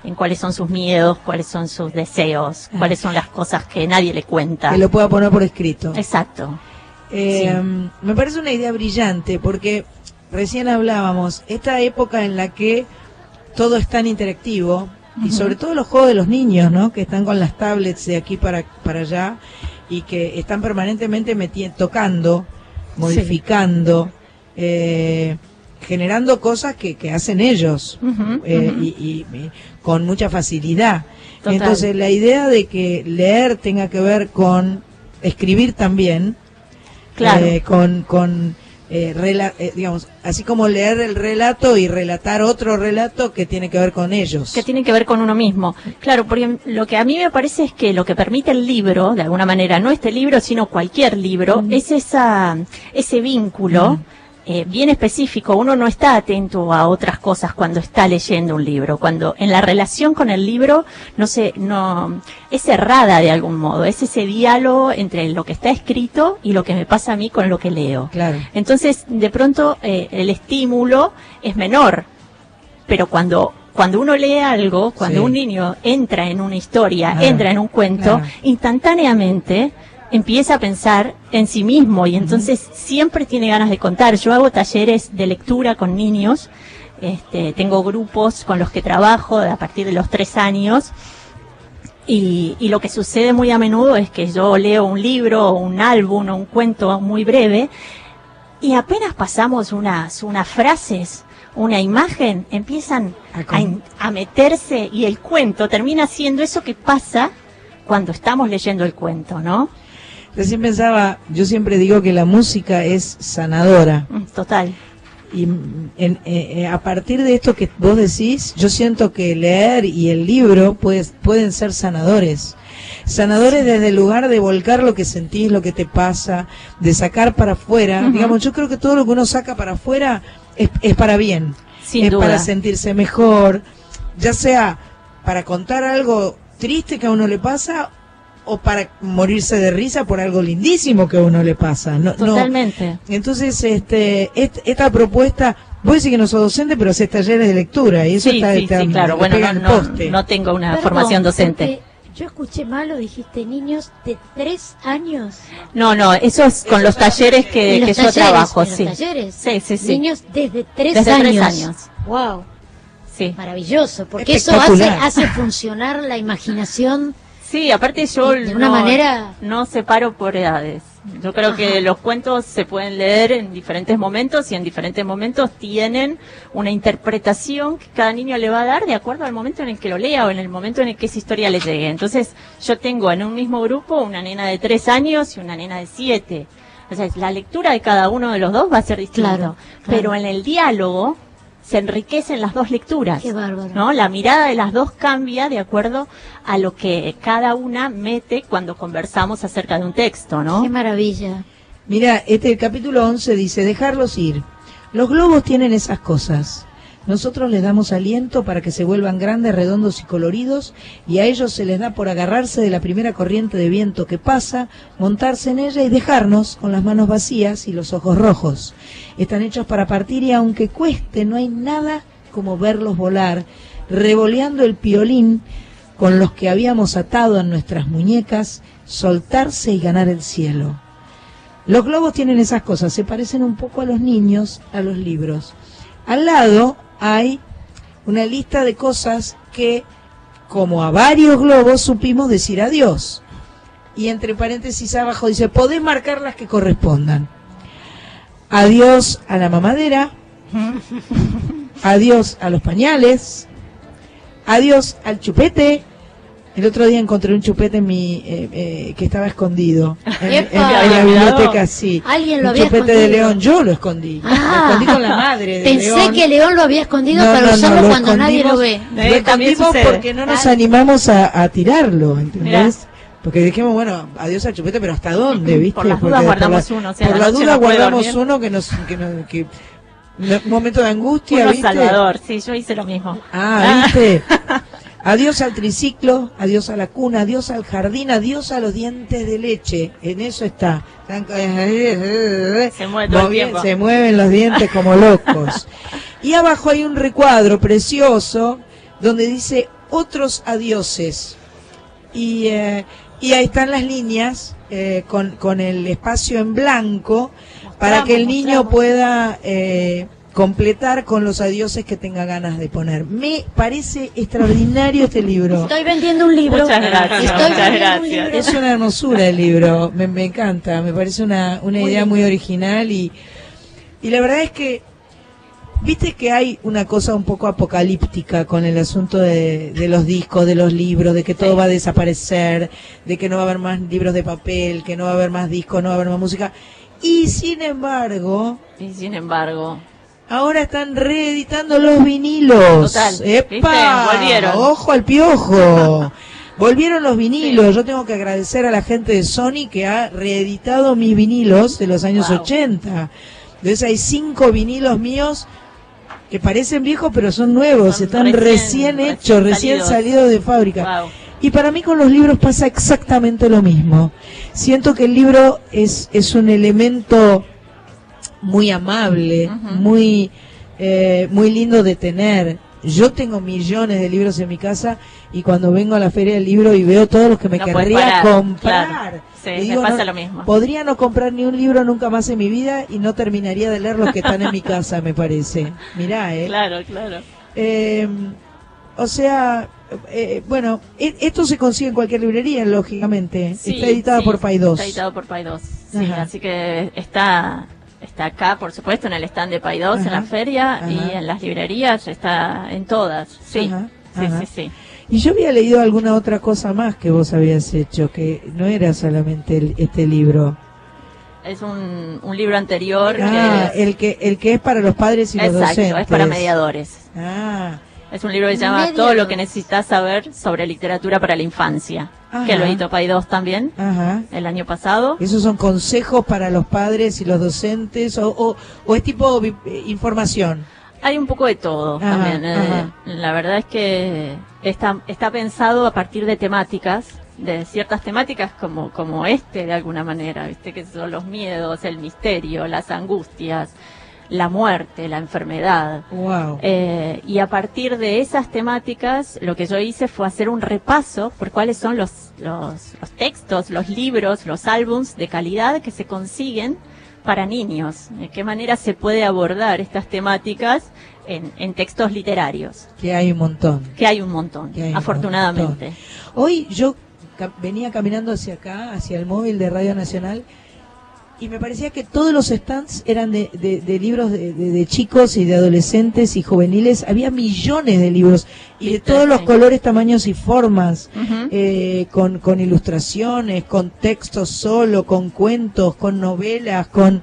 en cuáles son sus miedos, cuáles son sus deseos, Ah. cuáles son las cosas que nadie le cuenta. Que lo pueda poner por escrito. Exacto. Eh, Me parece una idea brillante porque recién hablábamos, esta época en la que todo es tan interactivo y sobre todo los juegos de los niños, ¿no? Que están con las tablets de aquí para, para allá y que están permanentemente tocando modificando, eh, generando cosas que, que hacen ellos eh, y, y- y con mucha facilidad. Total. Entonces la idea de que leer tenga que ver con escribir también, Claro. eh, con, con eh, rela- eh, digamos, así como leer el relato y relatar otro relato que tiene que ver con ellos. que tiene que ver con uno mismo. Claro, porque lo que a mí me parece es que lo que permite el libro, de alguna manera, no este libro, sino cualquier libro, es esa, ese vínculo eh, bien específico. Uno no está atento a otras cosas cuando está leyendo un libro. Cuando en la relación con el libro no se, no, es cerrada de algún modo. Es ese diálogo entre lo que está escrito y lo que me pasa a mí con lo que leo. Claro. Entonces, de pronto, eh, el estímulo es menor. Pero cuando, cuando uno lee algo, cuando Sí. un niño entra en una historia, Claro, entra en un cuento, claro. instantáneamente empieza a pensar en sí mismo y entonces siempre tiene ganas de contar. Yo hago talleres de lectura con niños, este, tengo grupos con los que trabajo a partir de los tres años y, y lo que sucede muy a menudo es que yo leo un libro, un álbum o un cuento muy breve y apenas pasamos unas, unas frases, una imagen, empiezan a meterse y el cuento termina siendo eso que pasa cuando estamos leyendo el cuento, ¿no? Recién pensaba, yo siempre digo que la música es sanadora. Mm, Total. Y mm, en- eh, eh, a partir de esto que vos decís, yo siento que leer y el libro pues, pueden ser sanadores. Sanadores desde el lugar de volcar lo que sentís, lo que te pasa, de sacar para afuera. Digamos, yo creo que todo lo que uno saca para afuera es, es para bien. Sin es duda. para sentirse mejor, ya sea para contar algo triste que a uno le pasa o para morirse de risa por algo lindísimo que a uno le pasa. No, no- Totalmente. entonces, este, est- esta propuesta, vos decís que no sos docente, pero haces talleres de lectura y eso Sí, está, sí, está- sí, claro. Bueno, no, no, no tengo una Perdón, formación docente. Yo escuché mal o dijiste niños de tres años. No, no, eso es con los talleres que, los que yo trabajo, los sí. talleres. Sí, sí, sí. Niños desde tres Desde años. tres años. Wow. Sí. Maravilloso, porque eso hace, hace funcionar la imaginación. Sí, aparte yo de no, manera no separo por edades. Yo creo que los cuentos se pueden leer en diferentes momentos y en diferentes momentos tienen una interpretación que cada niño le va a dar de acuerdo al momento en el que lo lea o en el momento en el que esa historia le llegue. Entonces yo tengo en un mismo grupo una nena de tres años y una nena de siete. O sea, la lectura de cada uno de los dos va a ser distinta. Claro, claro. Pero en el diálogo se enriquecen las dos lecturas. Qué bárbaro. ¿no? La mirada de las dos cambia de acuerdo a lo que cada una mete cuando conversamos acerca de un texto, ¿no? Qué maravilla. Mira, este el capítulo 11 dice, dejarlos ir. Los globos tienen esas cosas. Nosotros les damos aliento para que se vuelvan grandes, redondos y coloridos, y a ellos se les da por agarrarse de la primera corriente de viento que pasa, montarse en ella y dejarnos con las manos vacías y los ojos rojos. Están hechos para partir y aunque cueste, no hay nada como verlos volar, revoleando el piolín con los que habíamos atado en nuestras muñecas, soltarse y ganar el cielo. Los globos tienen esas cosas, se parecen un poco a los niños, a los libros. Al lado hay una lista de cosas que, como a varios globos, supimos decir adiós. Y entre paréntesis abajo dice, podés marcar las que correspondan. Adiós a la mamadera, adiós a los pañales, adiós al chupete. El otro día encontré un chupete en mi, eh, eh, que estaba escondido en, en- ¡Epa! en la biblioteca, sí. Alguien lo un había chupete de león, yo lo escondí. Ah. lo escondí con la madre de Pensé león. que León lo había escondido No, para no, no, usarlo lo cuando nadie lo ve. escondimos- Lo escondimos porque no nos animamos a, a tirarlo, ¿entendés? Porque dijimos, bueno, adiós al chupete, pero ¿hasta dónde, viste? Por las dudas por guardamos la- uno, o sea, por la la duda guardamos dormir. uno que nos... Que, nos- que- un momento de angustia, Uno ¿viste? Salvador, sí, yo hice lo mismo. Ah, ¿viste? Adiós al triciclo, adiós a la cuna, adiós al jardín, adiós a los dientes de leche. En eso está. Se mueve todo el Muy bien, tiempo. se mueven los dientes como locos. Y abajo hay un recuadro precioso donde dice otros adioses. Y, eh, y ahí están las líneas eh, con, con el espacio en blanco para que el niño mostramos. pueda eh, completar con los adioses que tenga ganas de poner. Me parece extraordinario este libro. Estoy vendiendo un libro. Muchas gracias, Estoy muchas un gracias. libro. Es una hermosura el libro, me, me encanta, me parece una, una Muy idea lindo. muy original y, y la verdad es que, viste que hay una cosa un poco apocalíptica con el asunto de, de los discos, de los libros, de que todo va a desaparecer, de que no va a haber más libros de papel, que no va a haber más discos, no va a haber más música. Y sin embargo, Y sin embargo, ahora están reeditando los vinilos. Total, ¡Epa! Volvieron. Ojo al piojo. Volvieron los vinilos. Yo tengo que agradecer a la gente de Sony que ha reeditado mis vinilos de los años Wow. 80. Entonces hay cinco vinilos míos que parecen viejos pero son nuevos, Son están recién- recién, recién hechos, recién salidos. salidos de fábrica. wow. Y para mí con los libros pasa exactamente lo mismo. Siento que el libro es, es un elemento muy amable, muy, eh, muy lindo de tener. Yo tengo millones de libros en mi casa y cuando vengo a la feria del libro y veo todos los que me No querría parar, comprar. claro. Sí, y me digo, pasa no, lo mismo. Podría no comprar ni un libro nunca más en mi vida y no terminaría de leer los que están en mi casa, me parece. Mirá, eh. Claro, claro. Eh, o sea, eh, bueno, e- esto se consigue en cualquier librería, lógicamente. Sí, está editada sí, por Paidós. Está editado por Paidós. Sí, así que está está acá, por supuesto, en el stand de Paidós, en la feria ajá. y en las librerías, está en todas. Sí, Ajá, sí, ajá. sí, sí. Y yo había leído alguna otra cosa más que vos habías hecho, que no era solamente el- este libro. Es un, un libro anterior Ah, que el que el que es para los padres y los Exacto, docentes. es para mediadores. Ah, Es un libro que se llama. Todo lo que necesitas saber sobre literatura para la infancia, Ajá. que lo editó Paidós también ajá. el año pasado. ¿Esos son consejos para los padres y los docentes o, o, o es tipo eh, información? Hay un poco de todo Ajá, también. eh. La verdad es que está, está pensado a partir de temáticas, de ciertas temáticas como, como este de alguna manera, ¿viste? que son los miedos, el misterio, las angustias, la muerte, la enfermedad. Wow. Eh, y a partir de esas temáticas, lo que yo hice fue hacer un repaso por cuáles son los, los, los textos, los libros, los álbums de calidad que se consiguen para niños. De qué manera se puede abordar estas temáticas en, en textos literarios, Que hay un montón. que hay un montón, un afortunadamente. Hoy yo ca- venía caminando hacia acá, hacia el móvil de Radio Nacional, y me parecía que todos los stands eran de, de- de libros de, de- chicos y de adolescentes y juveniles. Había millones de libros y de todos los colores, tamaños y formas, eh, con, con ilustraciones, con textos solo, con cuentos, con novelas, con...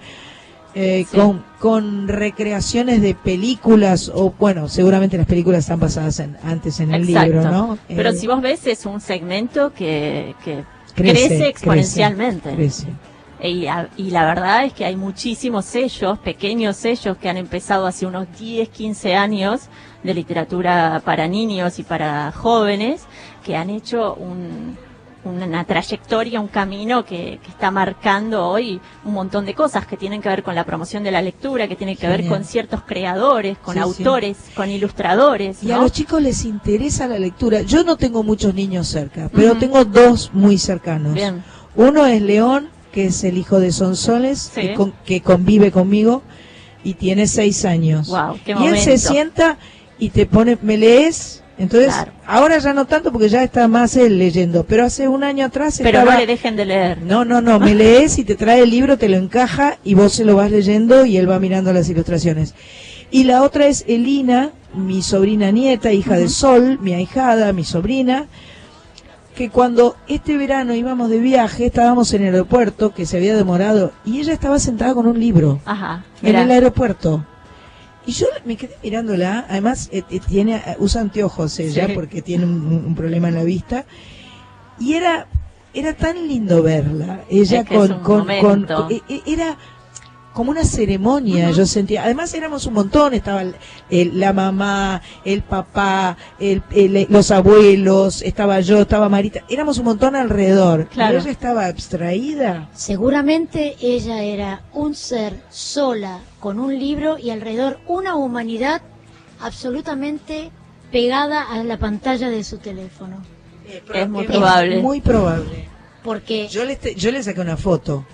eh, Sí. con, con recreaciones de películas o bueno seguramente las películas están basadas en, antes en el Exacto. libro no Pero Eh, si vos ves, es un segmento que, que Crece, crece, crece, exponencialmente. crece. Y, a- y la verdad es que hay muchísimos sellos, pequeños sellos que han empezado hace unos 10, 15 años de literatura para niños y para jóvenes, que han hecho un- una trayectoria, un camino que, que está marcando hoy un montón de cosas que tienen que ver con la promoción de la lectura, que tienen que ver con ciertos creadores, con Sí, sí. autores, con ilustradores. Y a los chicos les interesa la lectura. Yo no tengo muchos niños cerca, pero tengo dos muy cercanos. Bien. Uno es León, que es el hijo de Sonsoles, Sí. que, con- que convive conmigo y tiene seis años. Wow, qué y él se sienta y te pone, ¿me lees? Entonces, Claro. ahora ya no tanto porque ya está más él leyendo, pero hace un año atrás Pero estaba... no le dejen de leer. No, no, no, me lees y te trae el libro, te lo encaja y vos se lo vas leyendo y él va mirando las ilustraciones. Y la otra es Elina, mi sobrina nieta, hija de Sol, mi ahijada, mi sobrina, que cuando este verano íbamos de viaje, estábamos en el aeropuerto, que se había demorado, y ella estaba sentada con un libro Ajá. en el aeropuerto. Y yo me quedé mirándola, además eh, eh, tiene eh, usa anteojos ella Sí. porque tiene un, un problema en la vista. Y era era tan lindo verla, ella Es que es con, con, con- momento. con- e- e- era como una ceremonia, yo sentía. Además éramos un montón, estaba el- el- la mamá, el papá, el- el- los abuelos, estaba yo, estaba Marita, éramos un montón alrededor. Claro. Y ella estaba abstraída. Seguramente ella era un ser sola con un libro y alrededor una humanidad absolutamente pegada a la pantalla de su teléfono. Es muy probable. Muy probable. Porque Yo le, yo le saqué una foto.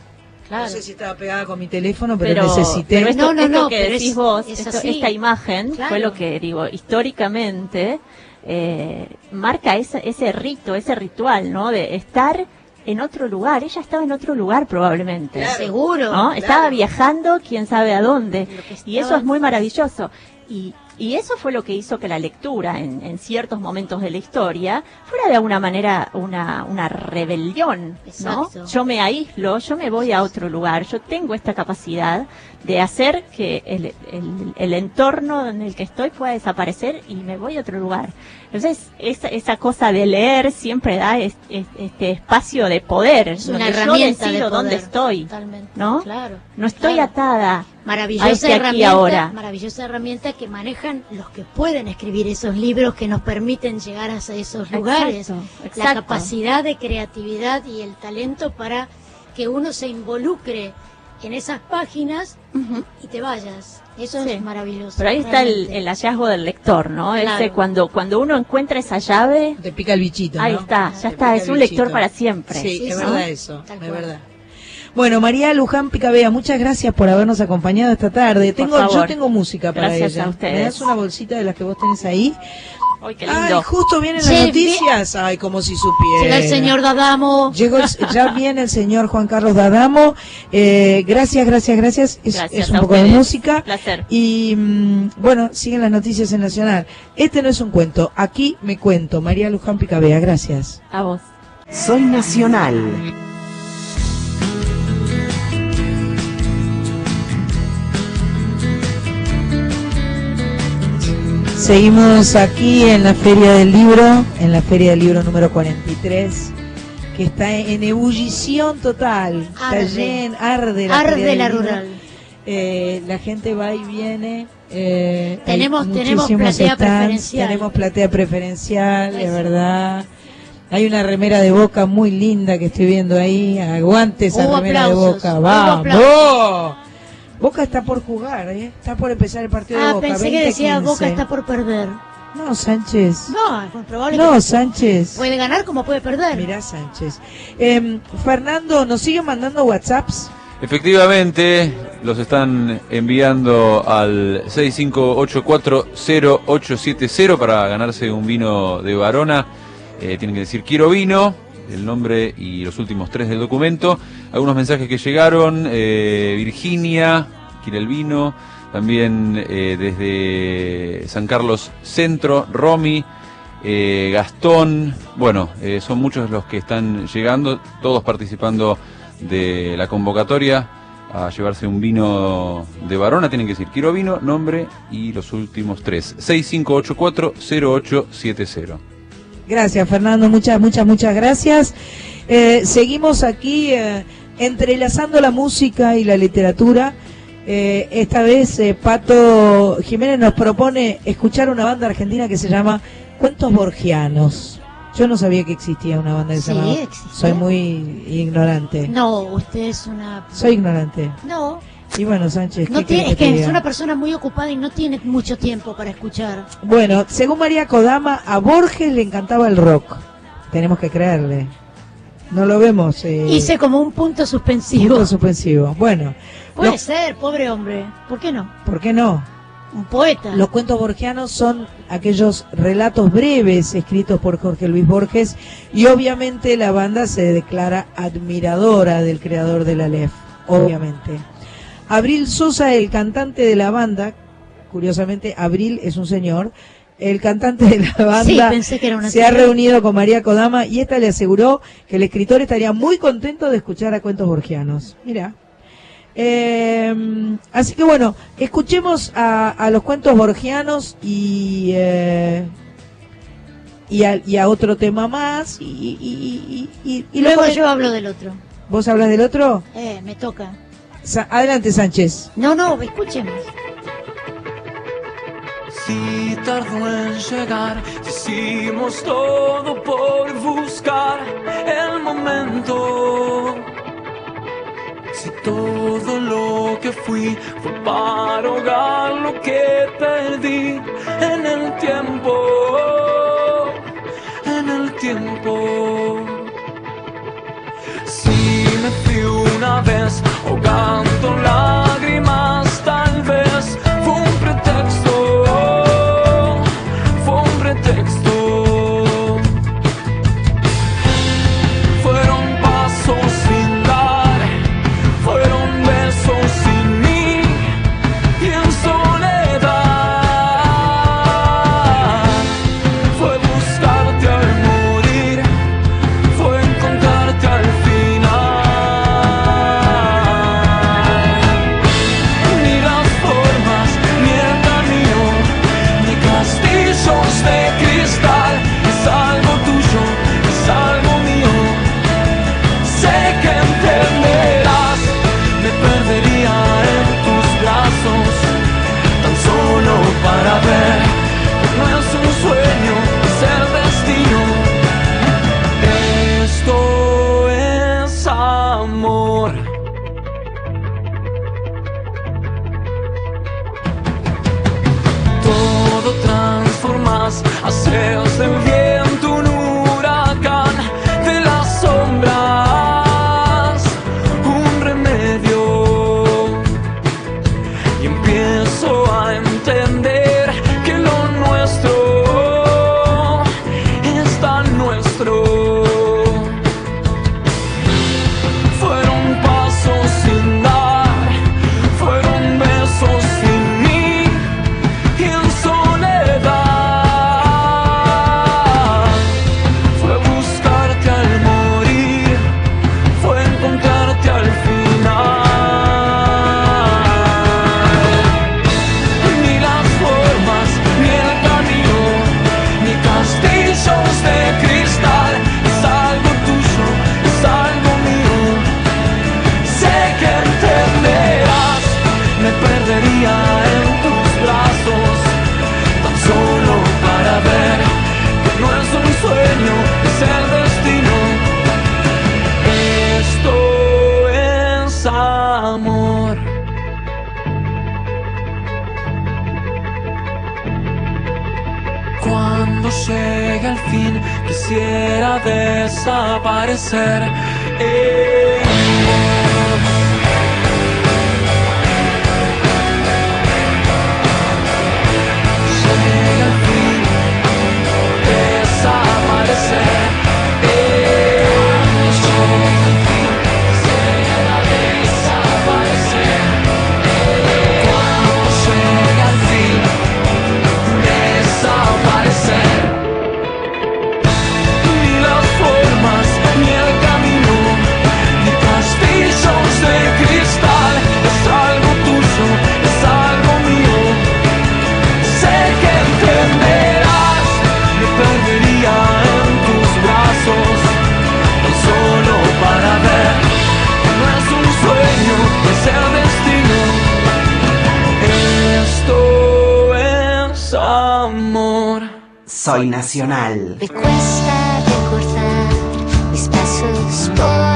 No sé si estaba pegada con mi teléfono, pero, pero necesité. pero esto, No, no, esto no, que pero decís es- vos, es esto- esta imagen Claro. fue lo que digo, históricamente eh, marca ese, ese rito, ese ritual, ¿no? De estar en otro lugar. Ella estaba en otro lugar probablemente. Claro. Seguro, ¿no? claro. Estaba viajando, quién sabe a dónde. Y eso es muy maravilloso. Y, y eso fue lo que hizo que la lectura en, en ciertos momentos de la historia fuera de alguna manera una, una rebelión, ¿no? Exacto. Yo me aíslo, yo me voy a otro lugar, yo tengo esta capacidad de hacer que el, el- el entorno en el que estoy pueda desaparecer y me voy a otro lugar. Entonces, esa, esa cosa de leer siempre da es- es- este espacio de poder, Es una donde herramienta yo de poder. dónde estoy, Totalmente. ¿no? Claro. No estoy claro. atada Maravillosa a este aquí herramienta, ahora. maravillosa herramienta que manejan los que pueden escribir esos libros que nos permiten llegar a esos lugares. Exacto, La capacidad de creatividad y el talento para que uno se involucre en esas páginas y te vayas. Eso Sí. es maravilloso. Pero ahí está el, hallazgo del lector, ¿no? Claro. Ese cuando, cuando uno encuentra esa llave, Te pica el bichito. ahí ¿no? está, Te ya está, es un lector para siempre. Sí, es ¿no? verdad eso, Tal es cual. verdad. Bueno, María Luján Picabea, muchas gracias por habernos acompañado esta tarde. Por Tengo, yo tengo música para Gracias ella. a ustedes. ¿Me das una bolsita de las que vos tenés ahí? Ay, qué Ay, lindo. justo vienen Sí, las noticias. Ay, como si supiera. Llega el señor Dadamo. Llegó el- ya viene el señor Juan Carlos Dadamo. Eh, gracias, gracias, gracias. Es, Gracias es un a poco de música. Placer. Y mm, bueno, siguen las noticias en Nacional. Este no es un cuento, aquí me cuento. María Luján Picabea, gracias. A vos. Soy Nacional. Seguimos aquí en la Feria del Libro, en la Feria del Libro número 43, que está en ebullición total. Arde. Está llena, arde la Arde Feria del la Libro. rural. Eh, la gente va y viene. eh, Tenemos- tenemos platea stands, preferencial. Tenemos platea preferencial, de verdad. Hay una remera de boca muy linda que estoy viendo ahí. Aguante esa Hubo remera aplausos, de boca. ¡Vamos! Boca está por jugar, ¿eh? Está por empezar el partido de Ah, Boca. pensé que decía 20-15. Boca está por perder. No, Sánchez. No, es probable No, que Sánchez. puede ganar como puede perder. Mirá, Sánchez. Em, Fernando, ¿nos siguen mandando WhatsApps? Efectivamente, los están enviando al 65840870 para ganarse un vino de Varona. Eh, tienen que decir quiero vino, el nombre y los últimos tres del documento. Algunos mensajes que llegaron, eh, Virginia quiere el vino, también eh, desde San Carlos Centro, Romy, eh, Gastón, bueno, eh, son muchos los que están llegando, todos participando de la convocatoria a llevarse un vino de Varona. Tienen que decir quiero vino, nombre y los últimos tres. 65840870. Gracias, Fernando. Muchas, muchas, muchas gracias. Eh, seguimos aquí eh, entrelazando la música y la literatura. Eh, esta vez eh, Pato Jiménez nos propone escuchar una banda argentina que se llama Cuentos Borgianos. Yo no sabía que existía una banda se Sí. Soy muy ignorante. No, usted es una... Soy ignorante. No, Y bueno, Sánchez, ¿qué no tiene, es que es una persona muy ocupada y no tiene mucho tiempo para escuchar. Bueno, según María Kodama, a Borges le encantaba el rock. Tenemos que creerle. No lo vemos. Eh, Hice como un punto suspensivo. punto suspensivo. Bueno, Puede lo- ser, pobre hombre. ¿Por qué no? ¿por qué no? Un poeta. Los cuentos borgianos son aquellos relatos breves escritos por Jorge Luis Borges y obviamente la banda se declara admiradora del creador de la LEF, obviamente. Abril Sosa, el cantante de la banda, curiosamente Abril es un señor, el cantante de la banda Sí, se ha reunido con María Kodama y esta le aseguró que el escritor estaría muy contento de escuchar a cuentos borgianos. Mira. Eh, así que bueno, escuchemos a, a los cuentos borgianos y, eh, y, a, y a otro tema más. Y, y- y- luego yo hablo del otro. ¿Vos hablas del otro? Eh, me toca. Sa- adelante, Sánchez. No, no, escuchemos. Si tardó en llegar, hicimos todo por buscar el momento. Si todo lo que fui fue para ahogar lo que perdí canto la parecer. Soy Nacional. Me cuesta recordar mis pasos por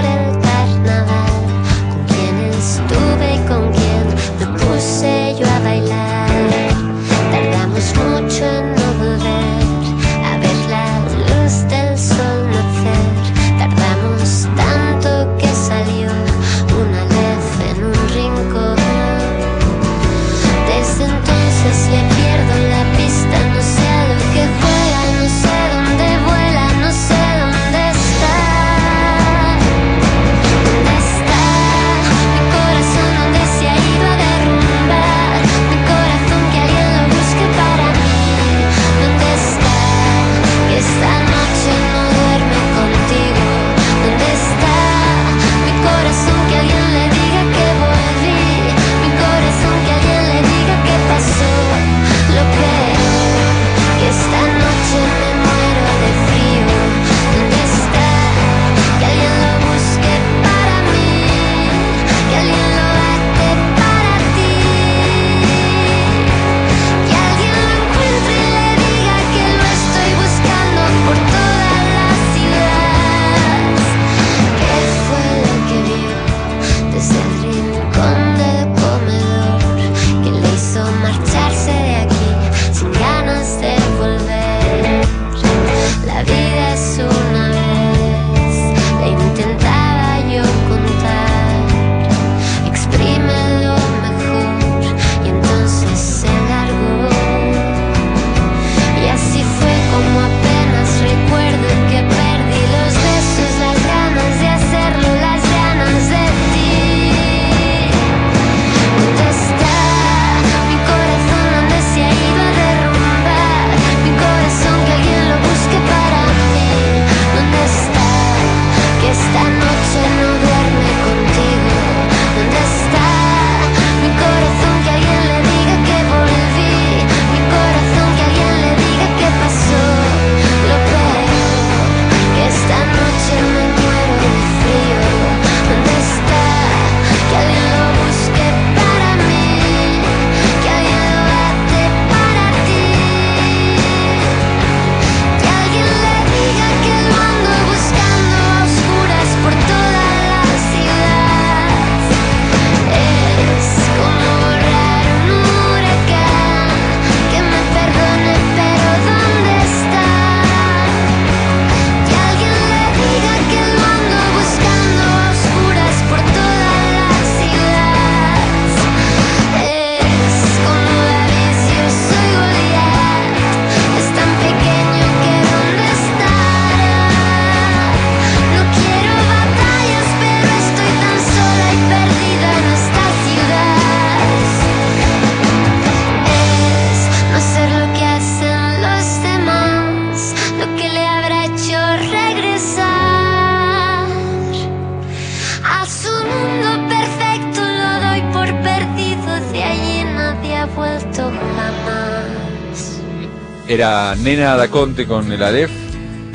Nena da Conte con el Aleph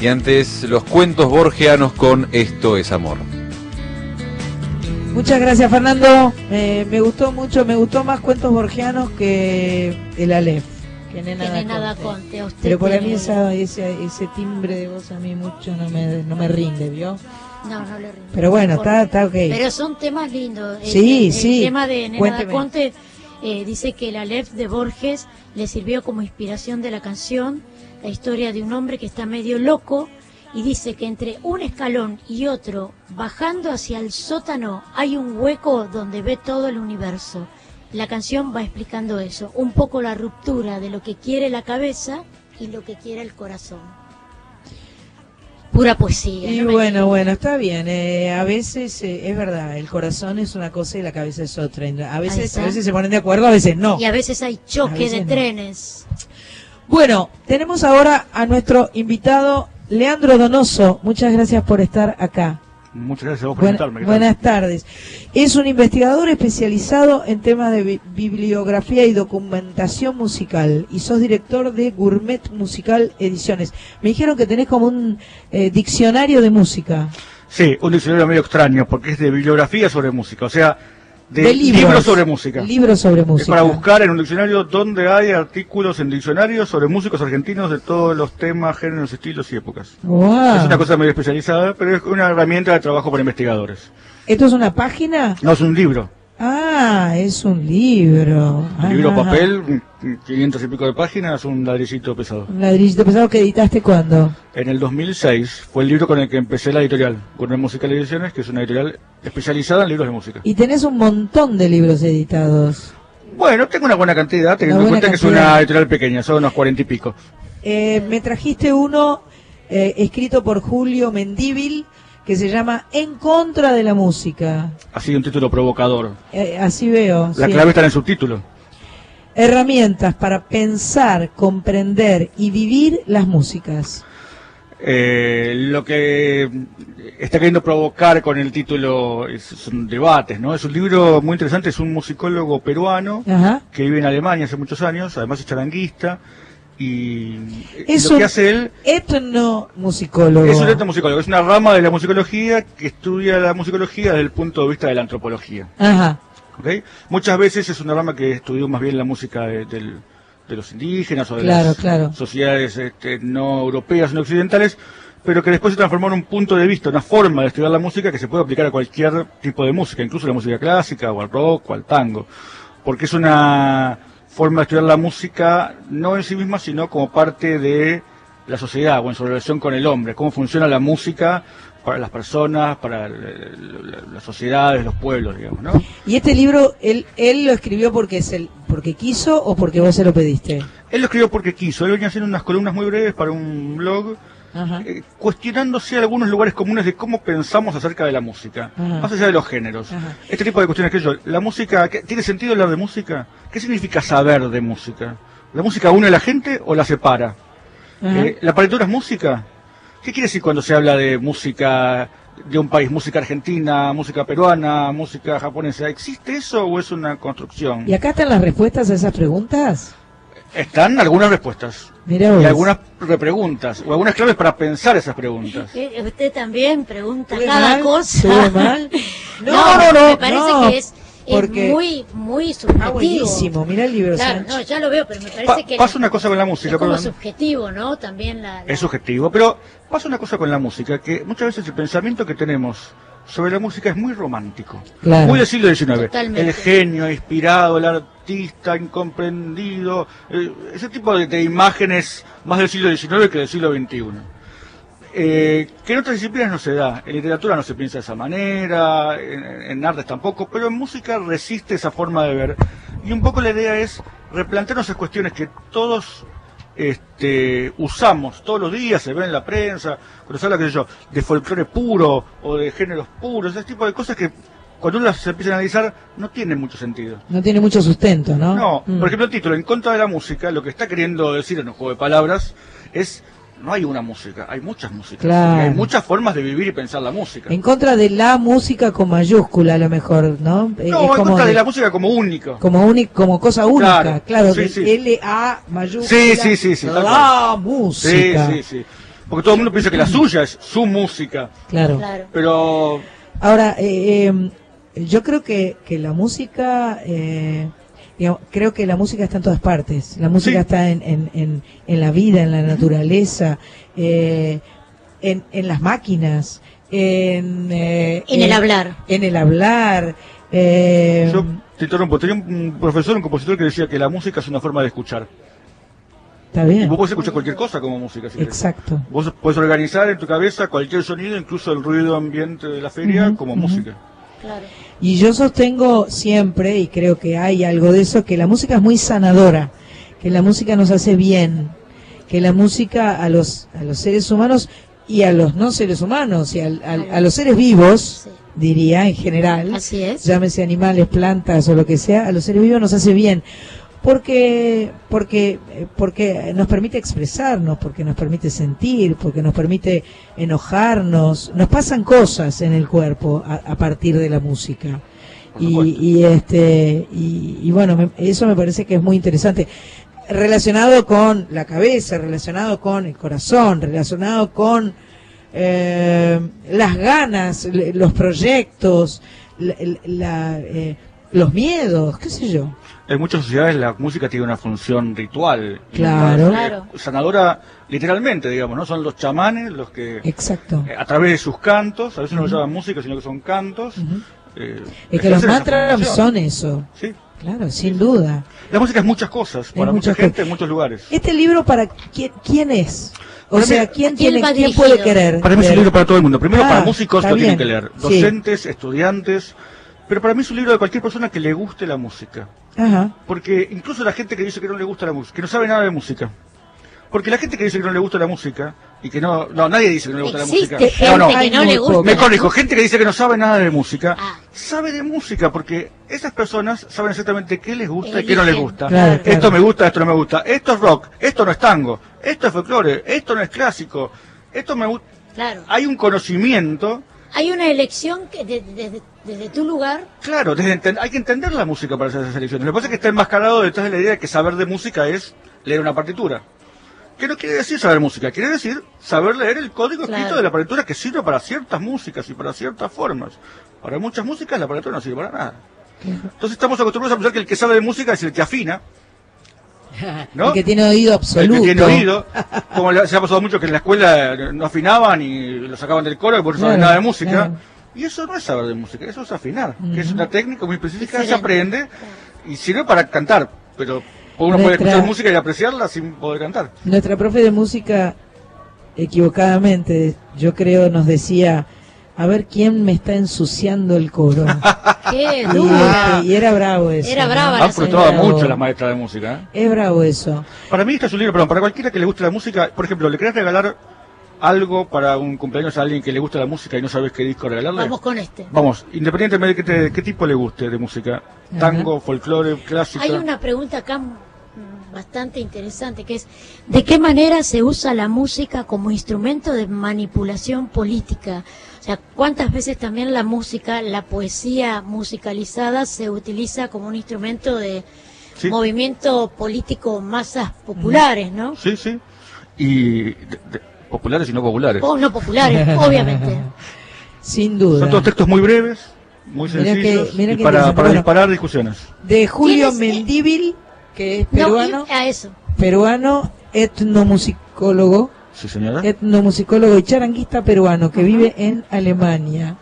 y antes los cuentos borgianos con Esto es amor. Muchas gracias, Fernando. Eh, me gustó mucho, me gustó más cuentos borgianos que el Aleph. Que Nena, Que da Nena da Conte. Conte, a usted Pero por a tiene- mí esa- ese, ese timbre de voz a mí mucho no me, no me rinde, ¿vio? No, no le rinde. Pero bueno, está, está ok. Pero son temas lindos. El- Sí, el, sí. El tema de Nena da Cuénteme. Conte eh, dice que el Aleph de Borges le sirvió como inspiración de la canción, la historia de un hombre que está medio loco y dice que entre un escalón y otro, bajando hacia el sótano, hay un hueco donde ve todo el universo. La canción va explicando eso, un poco la ruptura de lo que quiere la cabeza y lo que quiere el corazón. Pura poesía. Y no bueno, bueno, está bien. eh, a veces eh, es verdad, el corazón es una cosa y la cabeza es otra. A veces, a veces se ponen de acuerdo, a veces no. Y a veces hay choque veces de no. trenes. Bueno, tenemos ahora a nuestro invitado Leandro Donoso. Muchas gracias por estar acá. Muchas gracias a vos por invitarme. buenas tardes. Es un investigador especializado en temas de bi- bibliografía y documentación musical y sos director de Gourmet Musical Ediciones. Me dijeron que tenés como un eh, diccionario de música. Sí, un diccionario medio extraño, porque es de bibliografía sobre música, o sea, de, De libros. sobre música. Libros sobre Es música. para buscar en un diccionario donde hay artículos en diccionarios sobre músicos argentinos de todos los temas, géneros, estilos y épocas. Wow. Es una cosa medio especializada, pero es una herramienta de trabajo para investigadores. ¿Esto es una página? No es un libro. Ah, es un libro. Un libro Ajá. papel, 500 y pico de páginas, un ladrillito pesado. Un ladrillito pesado que editaste cuándo? En el 2006 fue el libro con el que empecé la editorial, Gourmet Musical Ediciones, que es una editorial especializada en libros de música. Y tenés un montón de libros editados. Bueno, tengo una buena cantidad, teniendo en cuenta que es una editorial pequeña, son unos cuarenta y pico. Eh, me trajiste uno eh, escrito por Julio Mendíbil que se llama En contra de la música. Sido un título provocador. Eh, así veo. La sí. clave está en el subtítulo. Herramientas para pensar, comprender y vivir las músicas. Eh, lo que está queriendo provocar con el título es- son debates, ¿no? Es un libro muy interesante, es un musicólogo peruano Ajá. que vive en Alemania hace muchos años, además es charanguista, y Es lo un que hace él etnomusicólogo. es un etnomusicólogo, es una rama de la musicología que estudia la musicología desde el punto de vista de la antropología. Ajá. ¿Ok? Muchas veces es una rama que estudió más bien la música de, del- de los indígenas o de Claro, las claro. sociedades este, no europeas, no occidentales, pero que después se transformó en un punto de vista, una forma de estudiar la música que se puede aplicar a cualquier tipo de música, incluso la música clásica o al rock o al tango, porque es una forma de estudiar la música no en sí misma, sino como parte de la sociedad o en su relación con el hombre, cómo funciona la música para las personas, para las sociedades, los pueblos, digamos, ¿no? ¿Y este libro él, él lo escribió porque es el porque quiso o porque vos se lo pediste? Él lo escribió porque quiso, él venía haciendo unas columnas muy breves para un blog, Ajá. eh, cuestionándose algunos lugares comunes de cómo pensamos acerca de la música, Ajá. más allá de los géneros. Ajá. Este tipo de cuestiones que yo, la música, ¿qué- ¿tiene sentido hablar de música? ¿Qué significa saber de música? ¿La música une a la gente o la separa? Eh, ¿La partitura es música? ¿Qué quiere decir cuando se habla de música de un país? ¿Música argentina, música peruana, música japonesa? ¿Existe eso o es una construcción? ¿Y acá están las respuestas a esas preguntas? Están algunas respuestas. Mirá. Y algunas repreguntas, o algunas claves para pensar esas preguntas. Eh, Usted también pregunta ¿Estuve cada mal? cosa. No, No, no, no, Me parece no, que es, es porque- muy, muy subjetivo. buenísimo, mirá el libro, Claro, Sánchez. no, ya lo veo, pero me parece Pa- que pasa una cosa con la música, es como perdón. subjetivo, ¿no? También la, la- Es subjetivo, pero pasa una cosa con la música, que muchas veces el pensamiento que tenemos sobre la música es muy romántico. Claro. Muy del siglo XIX. Totalmente. El genio inspirado, el artista incomprendido, eh, ese tipo de, de imágenes más del siglo XIX que del siglo XXI. Eh, que en otras disciplinas no se da, en literatura no se piensa de esa manera, en, en artes tampoco, pero en música resiste esa forma de ver. Y un poco la idea es replantearnos esas cuestiones que todos este, usamos todos los días, se ve en la prensa, cuando se habla, qué sé yo, de folclore puro o de géneros puros, ese tipo de cosas que cuando uno las empieza a analizar no tienen mucho sentido. No tiene mucho sustento, ¿no? No, Mm. por ejemplo, el título, En contra de la música, lo que está queriendo decir en un juego de palabras es no hay una música, hay muchas músicas. Claro. Y hay muchas formas de vivir y pensar la música. En contra de la música con mayúscula, a lo mejor, ¿no? Eh, No, es en como contra de de- la música como única. como como cosa única, Claro, claro, sí, sí. L-A mayúscula. Sí, sí, sí, sí. La música. Sí, sí, sí. Porque todo el mundo piensa que la suya es su música. Claro. Pero Ahora, eh, eh, yo creo que, que la música, eh, digamos, creo que la música está en todas partes. La música está en, en, en, en la vida, en la naturaleza, eh, en, en las máquinas, en, eh, En el hablar. En el hablar. eh, yo te interrumpo. Tenía un profesor, un compositor que decía que la música es una forma de escuchar. está bien. Y vos podés escuchar cualquier cosa como música. si querés. Exacto. Vos podés organizar en tu cabeza cualquier sonido, incluso el ruido ambiente de la feria, como música. Y yo sostengo siempre, y creo que hay algo de eso, que la música es muy sanadora, que la música nos hace bien, que la música a los, a los seres humanos y a los no seres humanos y al- a los seres vivos, diría en general, Así es. llámese animales, plantas o lo que sea, a los seres vivos nos hace bien. Porque, porque, eh, porque nos permite expresarnos, porque nos permite sentir, porque nos permite enojarnos, nos pasan cosas en el cuerpo a, a partir de la música. Y, y este, y, y bueno, me- eso me parece que es muy interesante. Relacionado con la cabeza, relacionado con el corazón, relacionado con eh, las ganas, los proyectos, la- la- eh, los miedos, qué sé yo. En muchas sociedades la música tiene una función ritual. Claro. Claro. Sanadora, literalmente, digamos, ¿no? Son los chamanes los que, Exacto. eh, a través de sus cantos, a veces no lo llaman música, sino que son cantos. eh, Es que los mantras son eso. Sí. Claro, sin duda. La música es muchas cosas, para mucha gente, cosas. en muchos lugares. Este libro para quién, quién es? O Para sea, ¿quién ¿A quién tiene, quién puede querer? Para mí es un libro para todo el mundo. Primero Ah, para músicos lo tienen que leer. Sí. Docentes, estudiantes. Pero para mí es un libro de cualquier persona que le guste la música. Ajá. Porque incluso la gente que dice que no le gusta la música, que no sabe nada de música. Porque la gente que dice que no le gusta la música y que no, no, nadie dice que no le gusta Existe la música. gente no, no. que no le gusta Me corrijo, gente que dice que no sabe nada de música, Ah. sabe de música porque esas personas saben exactamente qué les gusta y qué no les gusta. Claro, Esto me gusta, esto no me gusta. Esto es rock, esto no es tango, esto es folclore, esto no es clásico, esto me gusta. Claro. Hay un conocimiento Hay una elección que de- de- de- desde tu lugar. Claro, desde hay que entender la música para hacer esas elecciones. Lo que pasa es que está enmascarado detrás de la idea de que saber de música es leer una partitura. ¿Qué no quiere decir saber música? Quiere decir saber leer el código escrito de la partitura que sirve para ciertas músicas y para ciertas formas. Para muchas músicas la partitura no sirve para nada. Entonces estamos acostumbrados a pensar que el que sabe de música es el que afina, ¿no? El que tiene oído absoluto. El que tiene oído. Como se ha pasado mucho que en la escuela no afinaban y lo sacaban del coro y por eso no Claro, nada de música. claro. Y eso no es saber de música, eso es afinar, que es una técnica muy específica, se aprende y sirve para cantar, pero uno puede escuchar música y apreciarla sin poder cantar. Nuestra profe de música, equivocadamente, yo creo, nos decía, a ver quién me está ensuciando el coro. Qué y, dura. este, y era bravo eso. Era ¿no? brava la Han frustrado mucho las maestras de música. ¿eh? Es bravo eso. Para mí este es un libro, perdón, para cualquiera que le guste la música, por ejemplo, ¿le querés regalar algo para un cumpleaños a alguien que le gusta la música y no sabes qué disco regalarle? Vamos con este. Vamos, independientemente de qué, te- qué tipo le guste de música, tango, folclore, clásica. Hay una pregunta acá bastante interesante que es ¿de qué manera se usa la música como instrumento de manipulación política? O sea, ¿cuántas veces también la música, la poesía musicalizada se utiliza como un instrumento de Sí. movimiento político masas populares, ¿no? Sí, sí. Y de- de- populares y no populares. O no populares, obviamente. Sin duda. Son todos textos muy breves, muy que- sencillos mira y que para, interesante. para Bueno. disparar discusiones. De Julio. Mendíbil, que es No, peruano, y- a eso. peruano, etnomusicólogo, Sí, señora. etnomusicólogo y charanguista peruano que vive en Alemania.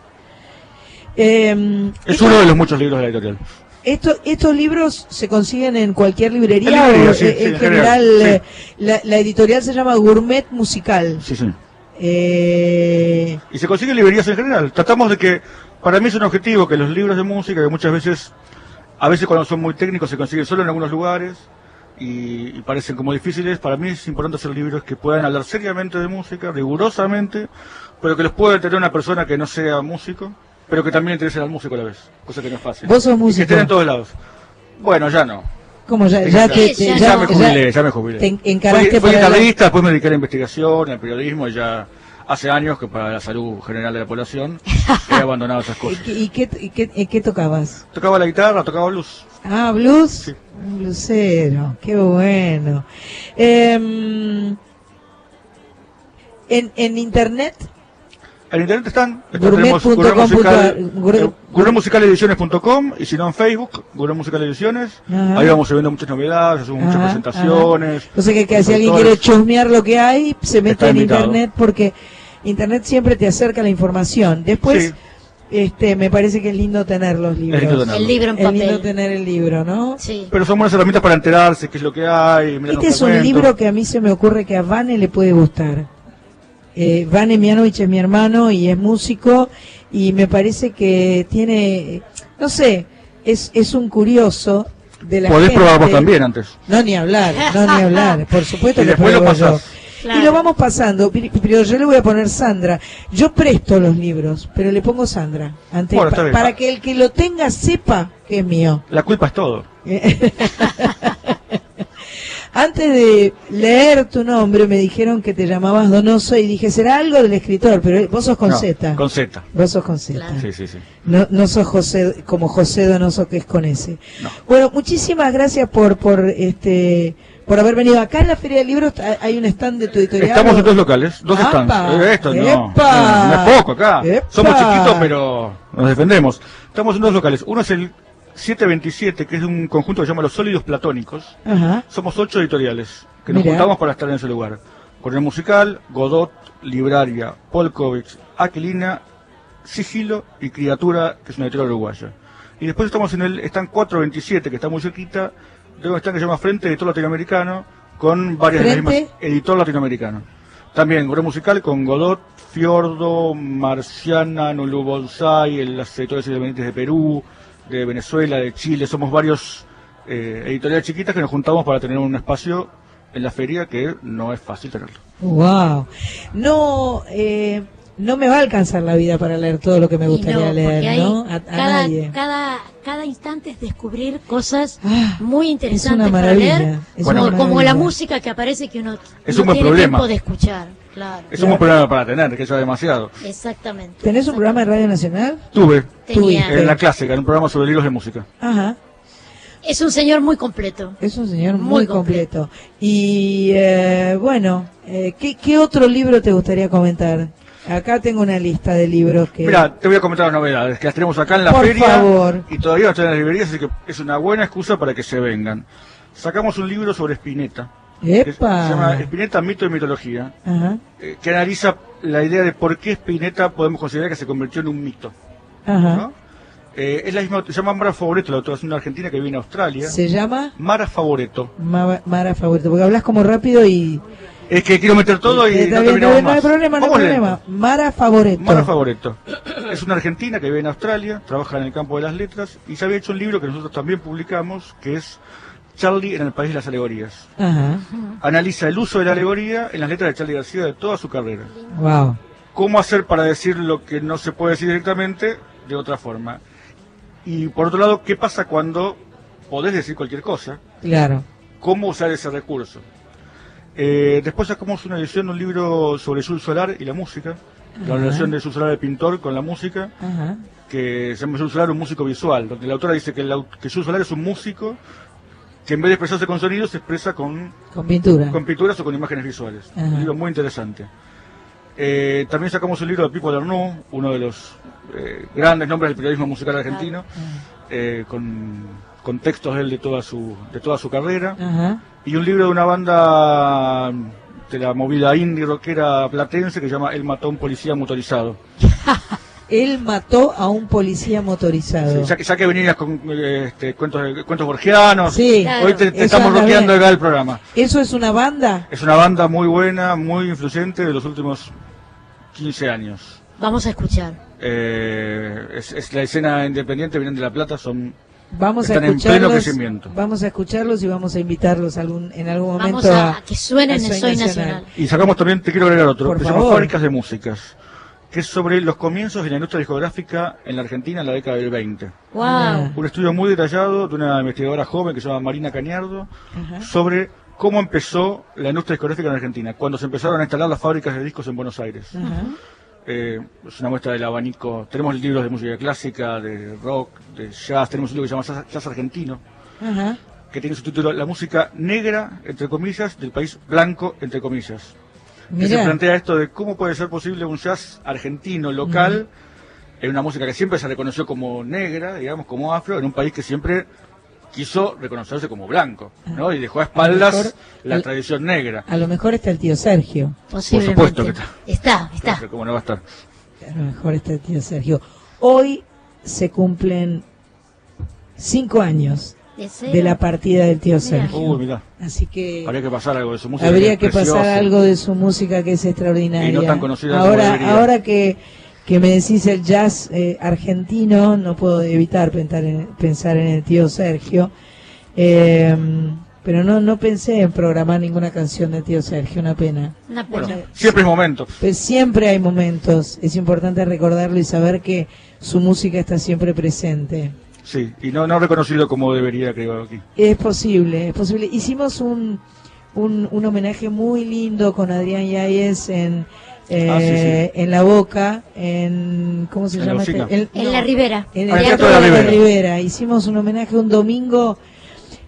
Eh, Es uno de los muchos libros de la editorial. Esto, ¿Estos libros se consiguen en cualquier librería o sí, sí, en en general general, eh, la, la editorial se llama Gourmet Musical? Sí, sí. Eh, Y se consigue en librerías en general. Tratamos de que, para mí es un objetivo que los libros de música, que muchas veces, a veces cuando son muy técnicos se consiguen solo en algunos lugares y, y parecen como difíciles, para mí es importante hacer libros que puedan hablar seriamente de música, rigurosamente, pero que los pueda entender una persona que no sea músico, pero que también interese al músico a la vez, cosa que no es fácil. Vos sos Y que músico. estén en todos lados. Bueno, ya no. Como ya, Sí, ya ya- te, te- ya, ya- me ya jubilé, ya me jubilé. te en- encaraste fui, fui para la- guitarrista, después me dediqué a la investigación, al periodismo, y ya hace años que para la salud general de la población he abandonado esas cosas. ¿Y qué, y qué, y qué tocabas? Tocaba la guitarra, tocaba blues. Ah, blues. Un blusero, qué bueno. Em, en, en internet, En internet están, tenemos Gourmet Musical- gourmet- eh, gourmetmusicalediciones.com y si no en Facebook, Gourmet Musical Ediciones. Ajá. Ahí vamos subiendo muchas novedades, hacemos muchas Ajá, presentaciones. o sea que, si alguien quiere chusmear lo que hay, se mete en invitado. internet porque internet siempre te acerca la información. Después, Sí. este, me parece que es lindo tener los libros. lindo tenerlo. El libro en Es lindo papel. tener el libro, ¿no? Sí. Pero son buenas herramientas para enterarse qué es lo que hay. Este es un libro que a mí se me ocurre que a Vane le puede gustar. Eh, Vane Mianovich es mi hermano y es músico y me parece que tiene, no sé, es, es un curioso de la Podés gente. probar vos también antes. No, ni hablar, no, ni hablar. Por supuesto Y que después lo pruebo yo. pasás. Y lo vamos pasando, pero yo le voy a poner Sandra. Yo presto los libros, pero le pongo Sandra. Antes, Bueno, pa- para que el que lo tenga sepa que es mío. La culpa es todo. Antes de leer tu nombre me dijeron que te llamabas Donoso y dije, será algo del escritor, pero vos sos con No, Z. Con Z. Vos sos con Z. Sí, sí, sí. No, no sos José, como José Donoso que es con S. Bueno, muchísimas gracias por, por este, por haber venido acá en la Feria de Libros. ha- Hay un stand de tu editorial. Estamos en dos locales, dos ¡Apa! stands. Eh, esto no, ¡Epa! no, no es poco acá. ¡Epa! Somos chiquitos, pero nos defendemos. Estamos en dos locales. Uno es el 727, que es un conjunto que se llama Los Sólidos Platónicos. Ajá. Somos ocho editoriales que nos juntamos para estar en ese lugar. Cornell Musical, Godot, Libraria, Polkovics, Aquilina, Sigilo y Criatura, que es una editorial uruguaya. Y después estamos en el stand 427, que está muy cerquita, de un stand que se llama Frente Editor Latinoamericano, con varias de las mismas- Editor Latinoamericano. También Cornell Musical con Godot, Fiordo, Marciana, Nulu Bonsai, las editoriales independientes de Perú, de Venezuela, de Chile. Somos varios eh, editoriales chiquitas que nos juntamos para tener un espacio en la feria que no es fácil tenerlo. Wow. No, eh, no me va a alcanzar la vida para leer todo lo que me gustaría no, leer, hay ¿no? A, a cada, nadie. cada, cada instante es descubrir cosas muy es interesantes una para maravilla, leer, es como, una como la música que aparece que uno Es no un buen tiene problema. tiempo de escuchar. Claro. Es un buen programa para tener, que eso es demasiado. Exactamente. ¿Tenés un programa de Radio Nacional? Tuve, Tenía. en la clásica, en un programa sobre libros de música. Ajá. Es un señor muy completo. Es un señor muy, Muy completo. Y eh, bueno, eh, ¿qué, ¿qué otro libro te gustaría comentar? Acá tengo una lista de libros que... Mira, te voy a comentar las novedades, que las tenemos acá en la Por feria favor. y todavía no están en las librerías, así que es una buena excusa para que se vengan. Sacamos un libro sobre Spinetta. Que se ¡Epa! llama Spinetta, mito y mitología, Ajá, eh, que analiza la idea de por qué Spinetta podemos considerar que se convirtió en un mito. ajá. ¿no? Eh, es la misma, se llama Mara Favoreto, la autora es una argentina que vive en Australia. ¿Se llama? Mara Favoreto. Ma- Mara Favorito, porque hablas como rápido y... Es que quiero meter todo y no terminamos no, no hay más. problema, no hay problema. Mara Favoreto. Mara Favoreto. Es una argentina que vive en Australia, trabaja en el campo de las letras y se había hecho un libro que nosotros también publicamos, que es Charlie en el País de las Alegorías. Ajá. Analiza el uso de la alegoría en las letras de Charlie García de toda su carrera. Wow. cómo hacer para decir lo que no se puede decir directamente de otra forma. Y por otro lado, ¿qué pasa cuando podés decir cualquier cosa? Claro. ¿Cómo usar ese recurso? Eh, después sacamos una edición de un libro sobre Jules Solar y la música, la relación de Jules Solar, el pintor, con la música, Ajá. que se llama Jules Solar, un músico visual, donde la autora dice que, el que Jules Solar es un músico que en vez de expresarse con sonidos se expresa con Con pintura. con pinturas o con imágenes visuales. Ajá. Un libro muy interesante. Eh, también sacamos un libro de Pipo Lernoux, uno de los eh, grandes nombres del periodismo musical argentino, eh, con, con textos de él de toda su, de toda su carrera. Ajá. Y un libro de una banda de la movida indie rockera platense que se llama El mató a un policía motorizado. Él mató a un policía motorizado. Sí, ya, que, ya que venías con eh, este, cuentos, cuentos borgianos, Sí, hoy te, estamos bien. acá el programa. ¿Eso es una banda? Es una banda muy buena, muy influyente de los últimos 15 años. Vamos a escuchar. Eh, es, es la escena independiente, vienen de La Plata, son Vamos a en pleno escucharlos. crecimiento. Vamos a escucharlos y vamos a invitarlos algún, en algún momento Vamos a, a que suenen en Soy Nacional. Y sacamos también, te quiero agregar otro, Por que favor. Fábricas de Músicas, que es sobre los comienzos de la industria discográfica en la Argentina en la década del 20. Wow. Un estudio muy detallado de una investigadora joven que se llama Marina Cañardo sobre cómo empezó la industria discográfica en Argentina, cuando se empezaron a instalar las fábricas de discos en Buenos Aires. Eh, es una muestra del abanico. Tenemos libros de música clásica, de rock, de jazz. Tenemos un libro que se llama Jazz, Jazz Argentino, que tiene su título La música negra, entre comillas, del país blanco, entre comillas. Que se plantea esto de cómo puede ser posible un jazz argentino local, en una música que siempre se reconoció como negra, digamos, como afro, en un país que siempre quiso reconocerse como blanco, ¿no? Y dejó a espaldas mejor la el- tradición negra. A lo mejor está el tío Sergio. Por supuesto que está. Está, está. ¿Cómo no va a estar? A lo mejor está el tío Sergio. Hoy se cumplen cinco años. De la partida del tío. Sergio. Uy, mirá. Así que Habría que pasar algo de su música. habría que es preciosa. pasar algo de su música que es extraordinaria. Y no tan conocida como ahora, ahora que, que me decís el jazz eh, argentino, no puedo evitar pensar en, pensar en el tío Sergio. Eh, pero no, no pensé en programar ninguna canción de tío Sergio, una pena. Una pena. Bueno, siempre es momento. Pues siempre hay momentos, es importante recordarlo y saber que su música está siempre presente. Sí, y no, no reconocido como debería, creo, aquí. Es posible, es posible. Hicimos un, un, un homenaje muy lindo con Adrián Yáñez en, eh, Ah, sí, en La Boca, en... ¿Cómo se En llama? la este? En la Ribera. En Ah, el el Teatro de de la Ribera. Hicimos un homenaje un domingo.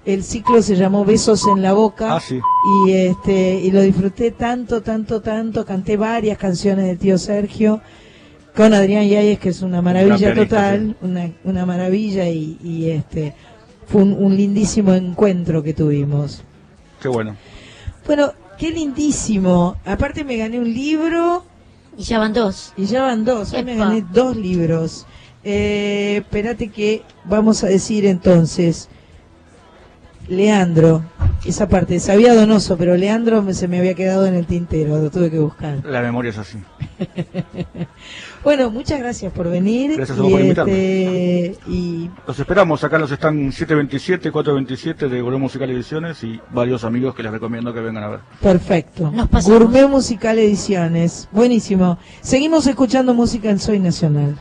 El ciclo se llamó Besos en la Boca. Ah, sí. Y, este, y lo disfruté tanto, tanto, tanto. Canté varias canciones del tío Sergio con Adrián Yáñez, que es una maravilla total. Una, una maravilla y, y este fue un, un lindísimo encuentro que tuvimos. Qué bueno. Bueno, qué lindísimo. Aparte me gané un libro. Y ya van dos. Y ya van dos. Hoy me gané dos libros. Eh, espérate que vamos a decir entonces. Leandro, esa parte, sabía Donoso, pero Leandro me- se me había quedado en el tintero, lo tuve que buscar. La memoria es así. Bueno, muchas gracias por venir. Gracias a vos por este, y Los esperamos, acá los están 727, 427 de Gourmet Musical Ediciones y varios amigos que les recomiendo que vengan a ver. perfecto. Nos pasamos. Gourmet Musical Ediciones, buenísimo. Seguimos escuchando música en Soy Nacional.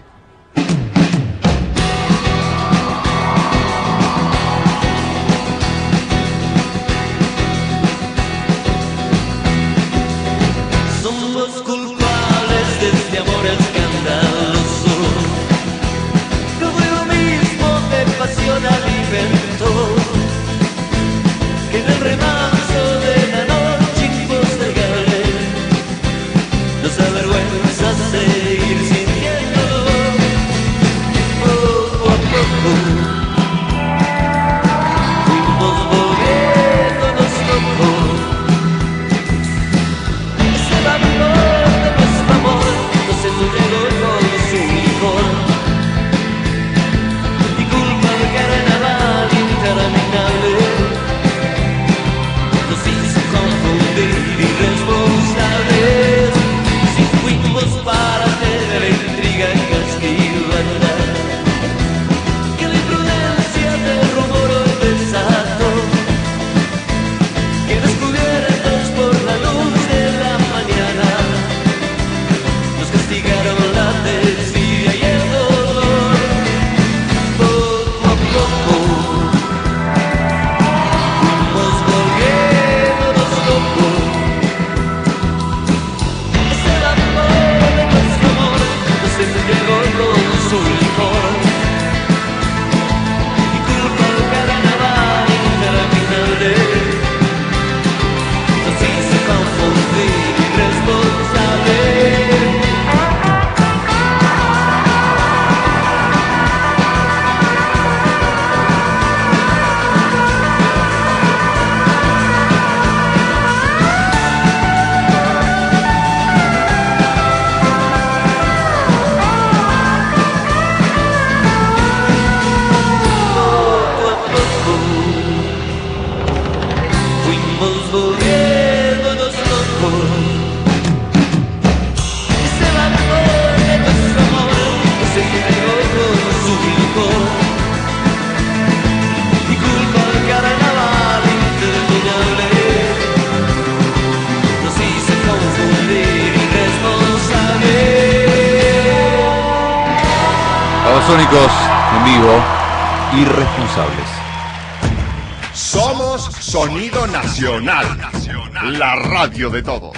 De todos.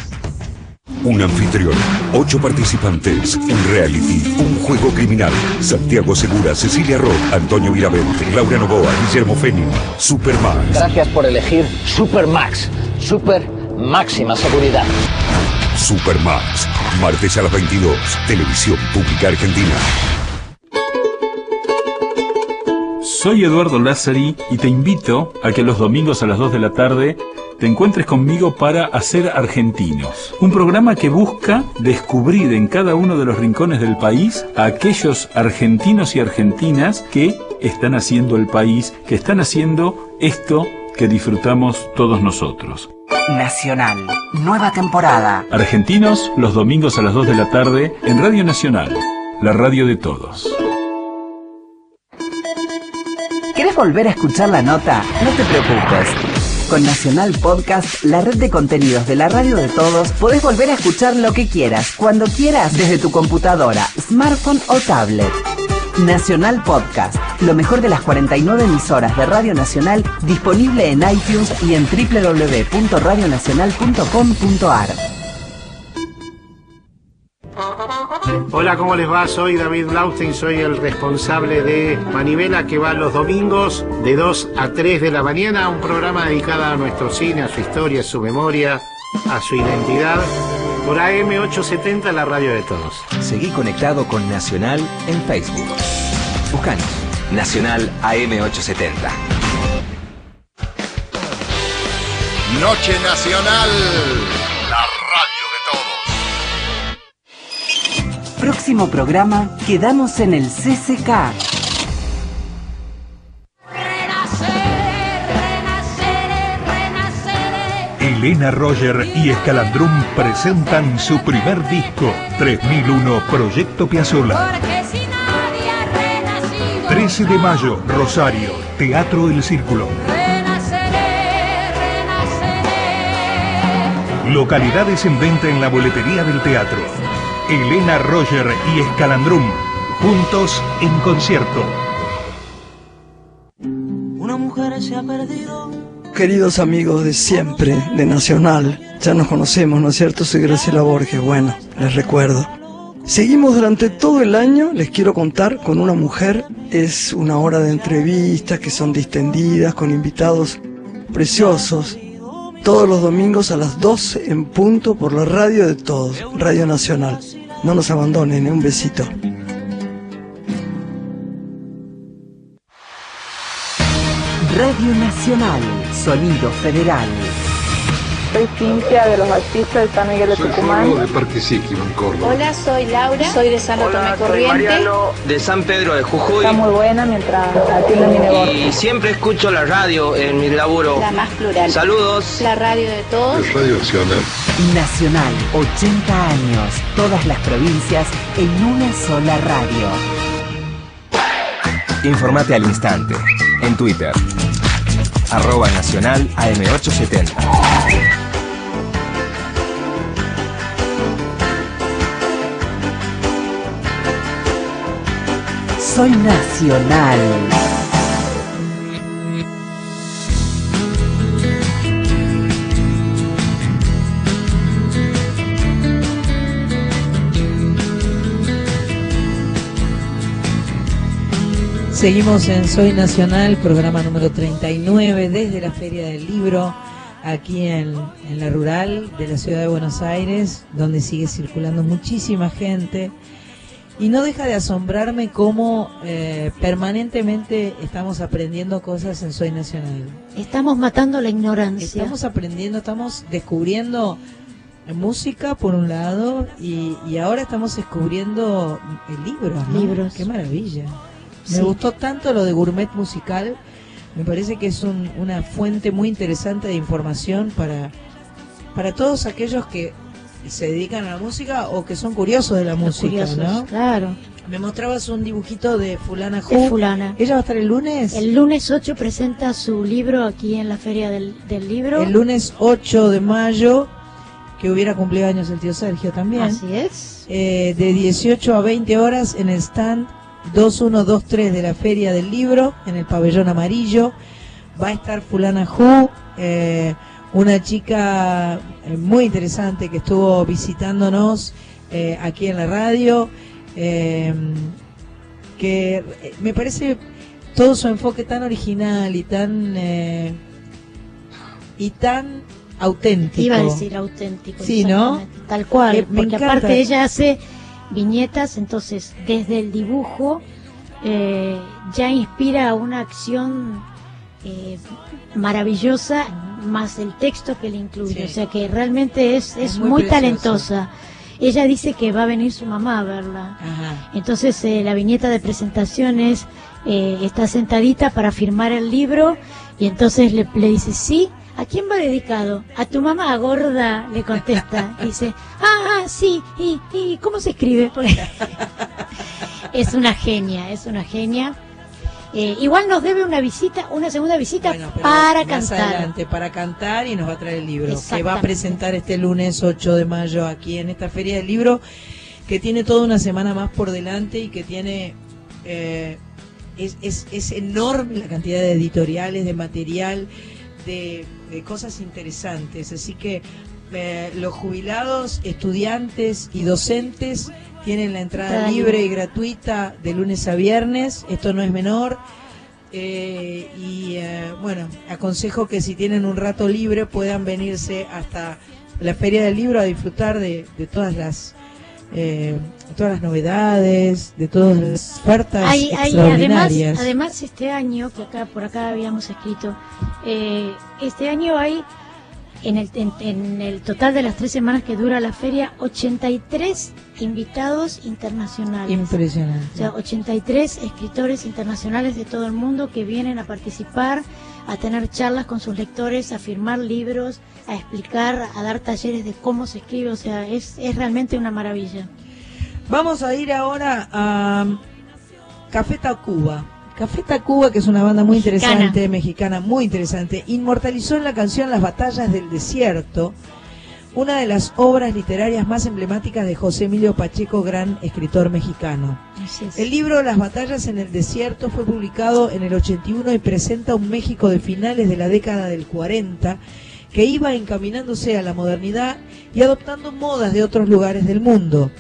Un anfitrión, ocho participantes, un reality, un juego criminal. Santiago Segura, Cecilia Roth, Antonio Viravente, Laura Novoa, Guillermo Feni, Supermax. Gracias por elegir Supermax. Super máxima seguridad. Supermax, martes a las 22, Televisión Pública Argentina. Soy Eduardo Lázari y te invito a que los domingos a las 2 de la tarde te encuentres conmigo para Hacer Argentinos, un programa que busca descubrir en cada uno de los rincones del país a aquellos argentinos y argentinas que están haciendo el país, que están haciendo esto que disfrutamos todos nosotros. Nacional, nueva temporada. Argentinos, los domingos a las 2 de la tarde en Radio Nacional, la radio de todos. ¿Querés volver a escuchar la nota? No te preocupes. Con Nacional Podcast, la red de contenidos de la radio de todos, podés volver a escuchar lo que quieras, cuando quieras, desde tu computadora, smartphone o tablet. Nacional Podcast, lo mejor de las 49 emisoras de Radio Nacional, disponible en iTunes y en www.radionacional.com.ar. Hola, ¿cómo les va? Soy David Blaustein, soy el responsable de Manivela que va los domingos de 2 a 3 de la mañana, un programa dedicado a nuestro cine, a su historia, a su memoria, a su identidad, por AM870, la radio de todos. Seguí conectado con Nacional en Facebook. Buscanos. Nacional AM870. Noche Nacional, Próximo programa, quedamos en el CCK. Elena Roger y Escalandrum presentan su primer disco, 3001 Proyecto Piazzolla. 13 de mayo, Rosario, Teatro El Círculo. Localidades en venta en la boletería del teatro. Elena Roger y Escalandrum, juntos en concierto. Una mujer se ha perdido. Queridos amigos de siempre, de Nacional, ya nos conocemos, ¿no es cierto? Soy Graciela Borges, bueno, les recuerdo. Seguimos durante todo el año, les quiero contar, con una mujer. Es una hora de entrevistas que son distendidas, con invitados preciosos. Todos los domingos a las 12 en punto por la radio de todos, Radio Nacional. No nos abandonen, un besito. Radio Nacional, Sonido Federal. Soy Cintia de los Bautistas de San Miguel de Tucumán. de Parque Síquilo, en Córdoba. Hola, soy Laura, soy de San Tomé Corriente. de San Pedro de Jujuy. Está muy buena mientras atiendo mi negocio. Y siempre escucho la radio en mi laburo. La más plural. Saludos. La radio de todos. Radio Nacional. Nacional, 80 años, todas las provincias en una sola radio. Informate al instante. En Twitter. Arroba Nacional AM870. Soy nacional. Seguimos en Soy Nacional, programa número 39, desde la Feria del Libro, aquí en, en la rural de la ciudad de Buenos Aires, donde sigue circulando muchísima gente. Y no deja de asombrarme cómo eh, permanentemente estamos aprendiendo cosas en Soy Nacional. Estamos matando la ignorancia. Estamos aprendiendo, estamos descubriendo música por un lado y, y ahora estamos descubriendo el libro. ¿no? Libros. Qué maravilla. Me Sí. gustó tanto lo de gourmet musical. Me parece que es un- una fuente muy interesante de información para, para todos aquellos que se dedican a la música o que son curiosos de la música, curiosos, ¿no? Claro. Me mostrabas un dibujito de fulana De Who. fulana. ¿Ella va a estar el lunes? El lunes 8 presenta su libro aquí en la Feria del, del Libro. El lunes 8 de mayo, que hubiera cumplido años el tío Sergio también. Así es. Eh, de 18 a 20 horas en el stand 2123 de la Feria del Libro en el pabellón amarillo. Va a estar Fulana Hu, eh, una chica eh, muy interesante que estuvo visitándonos eh, aquí en la radio, eh, que me parece todo su enfoque tan original y tan eh, y tan auténtico. Iba a decir auténtico. Sí, ¿no? Tal cual. Me porque encanta. aparte ella hace viñetas, entonces desde el dibujo ya inspira una acción maravillosa, más el texto que le incluye. Sí. O sea que realmente es, es, Es muy, talentosa. Ella dice que va a venir su mamá a verla. Ajá. Entonces eh, la viñeta de presentaciones eh, está sentadita para firmar el libro y entonces le, le dice, sí, ¿a quién va dedicado? A tu mamá gorda, le contesta. Dice, ah, ah, sí, ¿y, y cómo se escribe? Es una genia, es una genia. Eh, igual nos debe una visita, una segunda visita Pero para más cantar. adelante, para cantar y nos va a traer el libro que va a presentar este lunes 8 de mayo aquí en esta feria del libro que tiene toda una semana más por delante y que tiene eh, es, es, es enorme la cantidad de editoriales, de material, de, de cosas interesantes. Así que eh, los jubilados, estudiantes y docentes tienen la entrada libre y gratuita de lunes a viernes. Esto no es menor. Eh, y eh, bueno, aconsejo que si tienen un rato libre puedan venirse hasta la Feria del Libro a disfrutar de, de todas las eh, todas las novedades, de todas las ofertas Hay, hay además, extraordinarias. además este año, que acá por acá habíamos escrito, eh, este año hay en el, en, en el total de las tres semanas que dura la feria 83 invitados internacionales. Impresionante. O sea, 83 escritores internacionales de todo el mundo que vienen a participar, a tener charlas con sus lectores, a firmar libros, a explicar, a dar talleres de cómo se escribe. O sea, es, es realmente una maravilla. Vamos a ir ahora a Café Tacuba. Café Tacuba, que es una banda muy Mexicana. interesante, mexicana, muy interesante, inmortalizó en la canción Las Batallas del Desierto, una de las obras literarias más emblemáticas de José Emilio Pacheco, gran escritor mexicano. Es. El libro Las batallas en el desierto fue publicado en el 81 y presenta un México de finales de la década del 40 que iba encaminándose a la modernidad y adoptando modas de otros lugares del mundo.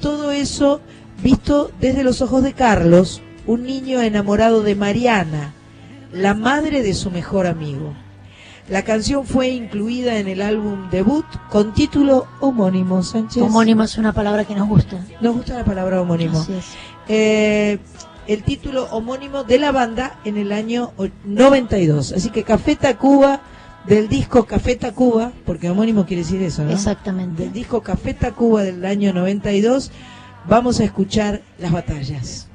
Todo eso visto desde los ojos de Carlos, un niño enamorado de Mariana, la madre de su mejor amigo. La canción fue incluida en el álbum debut con título homónimo, Sánchez. Homónimo es una palabra que nos gusta. Nos gusta la palabra homónimo. Así es. Eh, el título homónimo de la banda en el año o- 92. Así que Café Tacuba, del disco Café Tacuba, porque homónimo quiere decir eso, ¿no? Exactamente. Del disco Café Tacuba del año 92, vamos a escuchar las batallas.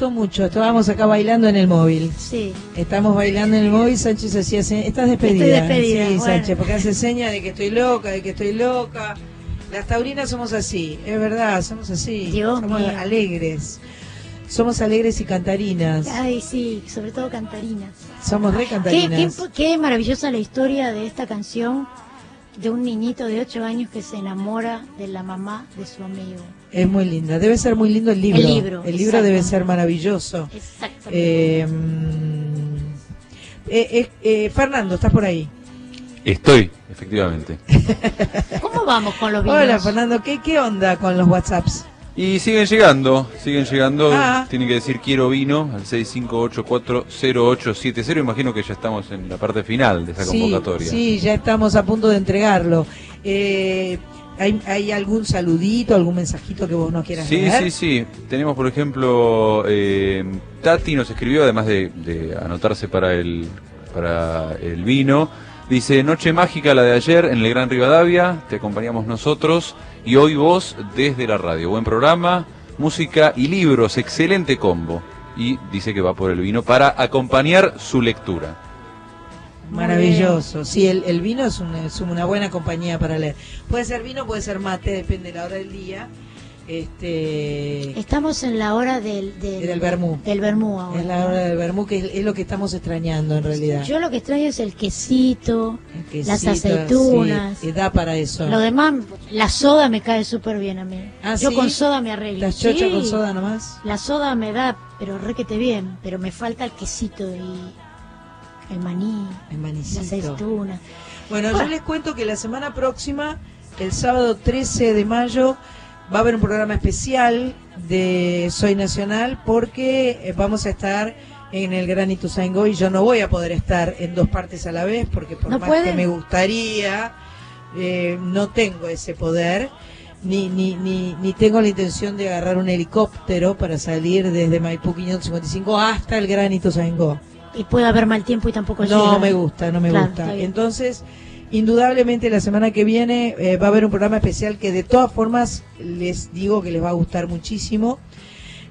Gustó mucho. Estábamos acá bailando en el móvil. Sí. Estamos bailando en el móvil. Sánchez hacía se- Estás despedida. Estoy despedida, Sí, bueno. Sánchez, porque hace seña de que estoy loca, de que estoy loca. Las taurinas somos así, es verdad, somos así. Dios somos mío. alegres. Somos alegres y cantarinas. Ay, sí, sobre todo cantarinas. Somos re Qué, cantarinas. qué- qué maravillosa la historia de esta canción de un niñito de 8 años que se enamora de la mamá de su amigo. Es muy linda. Debe ser muy lindo el libro. El libro, El libro debe ser maravilloso. Exactamente. Eh, mm, eh, eh, eh, Fernando, ¿estás por ahí? Estoy, efectivamente. ¿Cómo vamos con los vinos? Hola, Fernando. ¿Qué, ¿Qué onda con los WhatsApps? Y siguen llegando, siguen llegando. Ah. Tienen que decir quiero vino al 65840870. Imagino que ya estamos en la parte final de esa Sí, convocatoria. Sí, ya estamos a punto de entregarlo. Eh, ¿hay, hay algún saludito, algún mensajito que vos no quieras Sí, leer? sí, sí. Tenemos, por ejemplo, eh, Tati nos escribió, además de, de anotarse para el, para el vino. Dice, noche mágica la de ayer en el Gran Rivadavia, te acompañamos nosotros y hoy vos desde la radio. Buen programa, música y libros, excelente combo. Y dice que va por el vino para acompañar su lectura. Maravilloso. Sí, el, el vino es una, es una buena compañía para leer. Puede ser vino, puede ser mate, depende de la hora del día. Este, Estamos en la hora del, del, Del vermú. Del ahora. es la hora del vermú, que es, es lo que estamos extrañando en realidad. Yo lo que extraño es el quesito, las Quesito, aceitunas. sí, y da para eso. Lo demás, la soda me cae súper bien a mí. Ah, Yo ¿sí? con soda me arreglo. ¿Estás chocha Sí. con soda nomás? La soda me da, pero requete bien, pero me falta el quesito y el maní, El manicito. aceituna. Bueno, yo les cuento que la semana próxima, el sábado 13 de mayo, va a haber un programa especial de Soy Nacional porque eh, vamos a estar en el Gran Ituzaingó y yo no voy a poder estar en dos partes a la vez porque por ¿No más puede? que me gustaría, eh, no tengo ese poder. Ni, ni, ni, ni tengo la intención de agarrar un helicóptero para salir desde Maipú 555 hasta el Gran Ituzaingó. Y puede haber mal tiempo y tampoco No llega. me gusta, no me Claro, gusta. Entonces, indudablemente la semana que viene eh, va a haber un programa especial que de todas formas les digo que les va a gustar muchísimo,